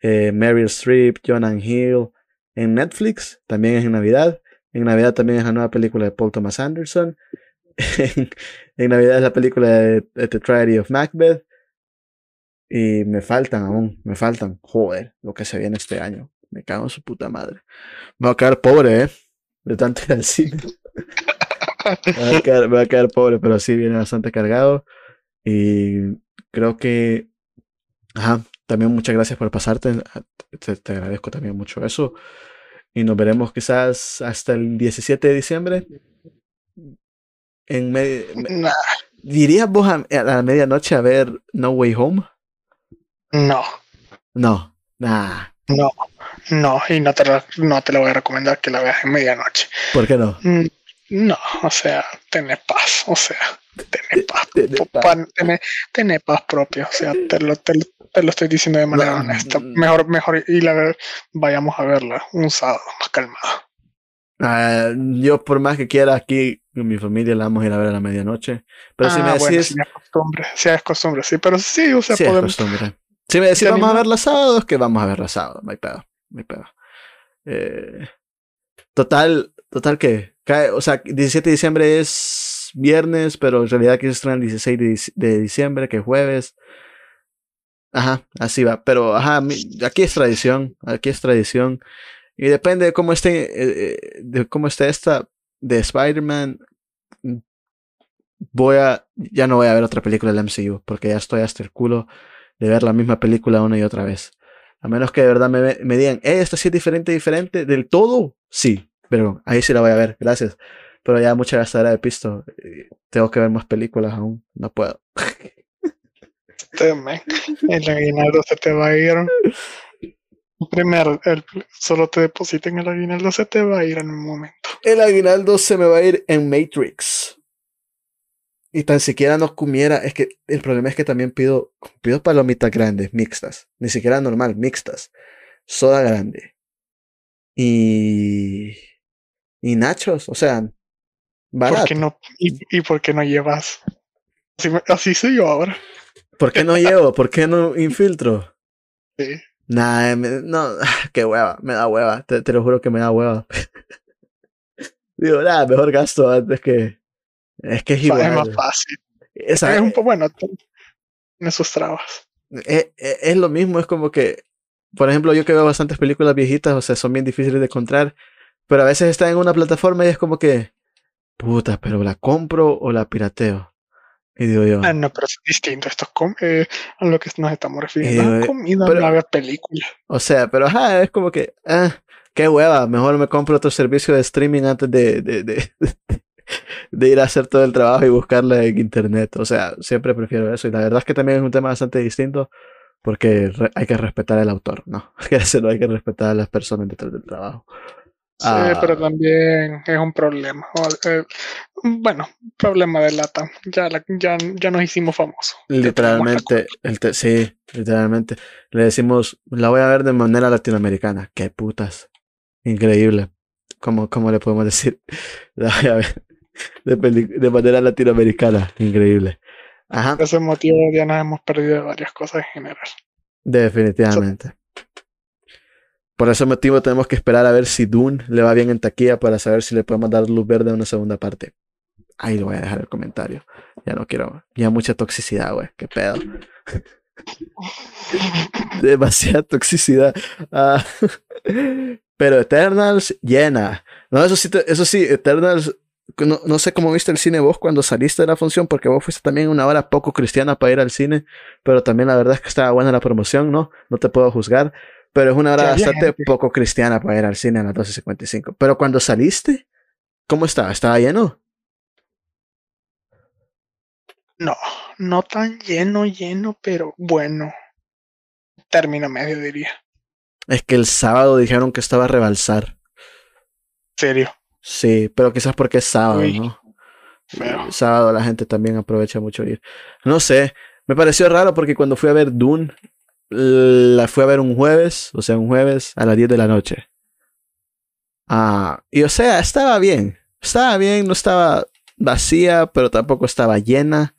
eh, Meryl Streep, Jonah Hill. En Netflix también es en Navidad. En Navidad también es la nueva película de Paul Thomas Anderson. en, en Navidad es la película de, de The Tragedy of Macbeth. Y me faltan aún, me faltan. Joder, lo que se viene este año. Me cago en su puta madre. Me voy a quedar pobre, ¿eh? De tanto ir al cine. me, voy a quedar, me voy a quedar pobre, pero sí viene bastante cargado. Y creo que. Ajá, también muchas gracias por pasarte. Te, te agradezco también mucho eso. Y nos veremos quizás hasta el 17 de diciembre. En medio. Nah, ¿Dirías vos a, a la medianoche a ver No Way Home? No, No, nah. no, no, y no te, no te la voy a recomendar que la veas en medianoche. ¿Por qué no? Mm, No, o sea, tener paz, o sea, tener paz, po- paz. paz propia, o sea, te lo, te, lo- te lo estoy diciendo de manera No, honesta. Mejor, mejor y la ver, vayamos a verla un sábado más calmado. Ah, yo por más que quiera aquí con mi familia la vamos a ir a ver a la medianoche. Pero si Ah, me bueno, decís, si es costumbre, si es costumbre, sí, pero sí, o sea, es podemos, costumbre. Si me decís ¿Te vamos a animas? verla sábados, que vamos a verla sábado, no hay pedo, no hay pedo. Eh, total, total que cae, o sea, 17 de diciembre es viernes, pero en realidad aquí se estrena el 16 de, dic- de diciembre, que es jueves. Ajá, así va. Pero ajá, aquí es tradición, aquí es tradición. Y depende de cómo esté, eh, eh, de cómo esté esta de Spider-Man. mm, Voy a, ya no voy a ver otra película del MCU, porque ya estoy hasta el culo de ver la misma película una y otra vez. A menos que de verdad me, me digan, eh, esta sí es diferente, diferente del todo. Sí, pero ahí sí la voy a ver, gracias. Pero ya mucha gastadera de pisto. eh, Tengo que ver más películas aún, no puedo. este, el aguinaldo se te va a ir. Primero, el, solo te depositen el aguinaldo, se te va a ir en un momento. El aguinaldo se me va a ir en Matrix. Y tan siquiera no comiera. Es que el problema es que también pido, pido palomitas grandes, mixtas. Ni siquiera normal, mixtas. Soda grande. Y. Y nachos, o sea. ¿Por Barato. qué no, y, y por qué no llevas? Así, así soy yo ahora. ¿Por qué no llevo? ¿Por qué no infiltro? Sí. Nah, me- no, qué hueva, me da hueva, te, te lo juro que me da hueva. Digo, nada, mejor gasto antes que. Es que es sea, es igual. más fácil. Esa- Es un poco bueno, tiene sus trabas. es, es- es lo mismo, es como que, por ejemplo, yo que veo bastantes películas viejitas, o sea, son bien difíciles de encontrar, pero a veces están en una plataforma y es como que, puta, pero la compro o la pirateo. Y digo yo, Ah, no, pero es distinto. Esto es eh, a lo que nos estamos refiriendo. Eh, a comida, pero- no a ver películas. o sea, pero ajá, es como que, ah, qué hueva, mejor me compro otro servicio de streaming antes de, de, de, de ir a hacer todo el trabajo y buscarla en internet. O sea, siempre prefiero eso. Y la verdad es que también es un tema bastante distinto porque hay que respetar al autor, ¿no? No hay que respetar a las personas detrás del trabajo. Sí, Ah. pero también es un problema. Eh, bueno, problema de lata. Ya, la- ya, ya nos hicimos famosos. Literalmente, el te- sí, literalmente. Le decimos, la voy a ver de manera latinoamericana. Qué putas. Increíble. ¿Cómo, cómo le podemos decir? La voy a ver de, de manera latinoamericana. Increíble. Ajá, Por ese motivo ya nos hemos perdido varias cosas en general. definitivamente. Por ese motivo tenemos que esperar a ver si Dune le va bien en taquilla para saber si le podemos dar luz verde a una segunda parte. Ahí lo voy a dejar el comentario. Ya no quiero. Ya mucha toxicidad, güey. Qué pedo. Demasiada toxicidad. Ah, pero Eternals llena. No, eso sí, eso sí, Eternals. No, no sé cómo viste el cine vos cuando saliste de la función, porque vos fuiste también una hora poco cristiana para ir al cine, pero también la verdad es que estaba buena la promoción, ¿no? No te puedo juzgar, pero es una hora bastante gente. poco cristiana para ir al cine a las 12.55. Pero cuando saliste, ¿cómo estaba? ¿Estaba lleno? No, no tan lleno, lleno, pero bueno. Término medio, diría. Es que el sábado dijeron que estaba a rebalsar. Serio. Sí, pero quizás porque es sábado, Uy, ¿no? feo. El sábado la gente también aprovecha mucho ir. No sé, me pareció raro porque cuando fui a ver Dune, la fui a ver un jueves, o sea, un jueves a las 10 de la noche. Ah, y o sea, estaba bien. Estaba bien, no estaba vacía, pero tampoco estaba llena.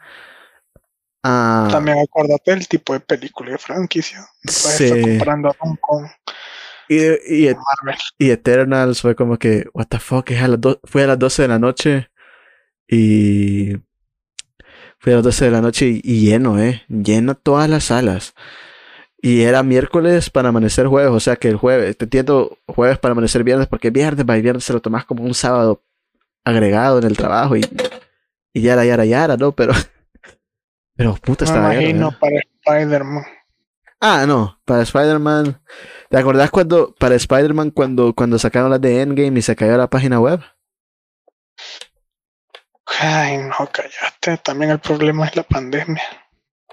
Ah, También acuérdate del tipo de película de franquicia. Puedes estar sí. comparando con Y, y, Marvel. y Eternals fue como que, what the fuck, es a las fue a las 12 de la noche y Fui a las 12 de la noche y, y lleno, ¿eh? Lleno todas las salas. Y era miércoles para amanecer jueves, o sea que el jueves, te entiendo, jueves para amanecer viernes, porque viernes, va y viernes se lo tomás como un sábado agregado en el trabajo y, y yara, yara, yara, ¿no? Pero, pero puta, Me estaba lleno, ¿eh? para Spider-Man. Ah, no, para Spider-Man. ¿Te acordás cuando, para Spider-Man, cuando, cuando sacaron las de Endgame y se cayó la página web? Ay, no, cállate. También el problema es la pandemia.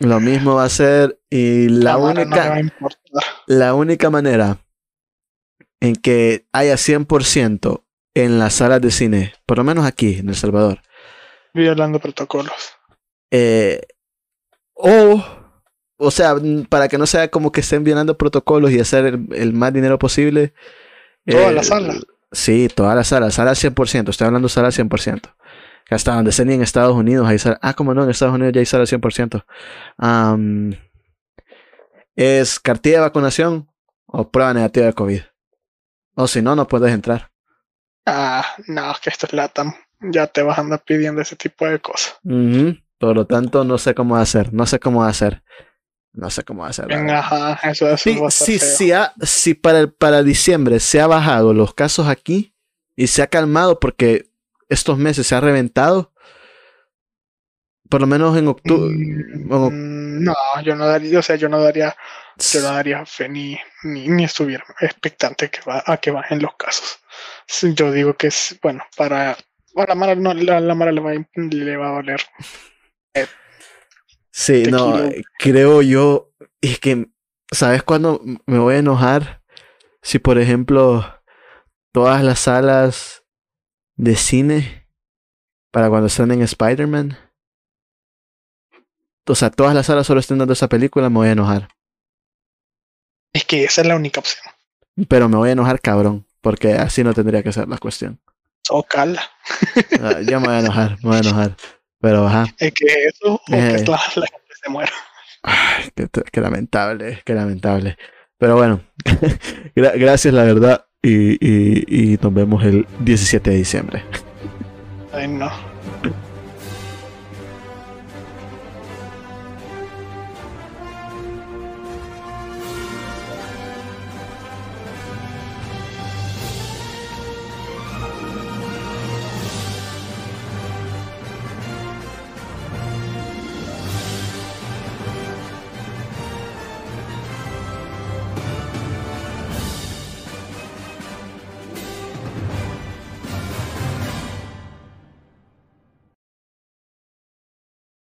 Lo mismo va a ser y la no única, importar. la única manera en que haya 100% en las salas de cine, por lo menos aquí en El Salvador, Violando protocolos. eh, o, o sea, para que no sea como que estén violando protocolos y hacer el, el más dinero posible. Toda eh, la sala. Sí, toda la sala, sala 100%, estoy hablando sala 100%. Que Hasta donde estén en Estados Unidos hay sala. Ah, como no, en Estados Unidos ya hay sala 100%. Am, es cartilla de vacunación o prueba negativa de COVID. O si no, no puedes entrar. Ah, no, que esto es LATAM. Ya te vas a andar pidiendo ese tipo de cosas. Ujú, Por lo tanto, no sé cómo hacer. No sé cómo hacer. No sé cómo hacer. la Venga, verdad. ajá, eso, Sí, sí, sí, ha- si para, el- para diciembre se ha bajado los casos aquí y se ha calmado porque estos meses se ha reventado, por lo menos en octubre. Mm, mm, no, yo no daría, o sea, yo no daría, yo no daría fe ni, ni, ni estuviera expectante que va, a que bajen los casos. Yo digo que es, bueno, para, a la Mara, no, la, la Mara le va, le va a valer. Sí, no, eh, creo yo, es que, ¿sabes cuándo me voy a enojar? Si, por ejemplo, todas las salas de cine para cuando estén en Spider-Man, o sea, todas las salas solo estén dando esa película, me voy a enojar. Es que esa es la única opción. Pero me voy a enojar cabrón, porque así no tendría que ser la cuestión. Zócala. Ah, Yo me voy a enojar, me voy a enojar. Pero ajá, Es que eso, o Eh. que la, la gente se muera. Ay, qué, qué lamentable, qué lamentable. Pero bueno, gra- gracias la verdad y, y, y nos vemos el 17 de diciembre. Ay, no.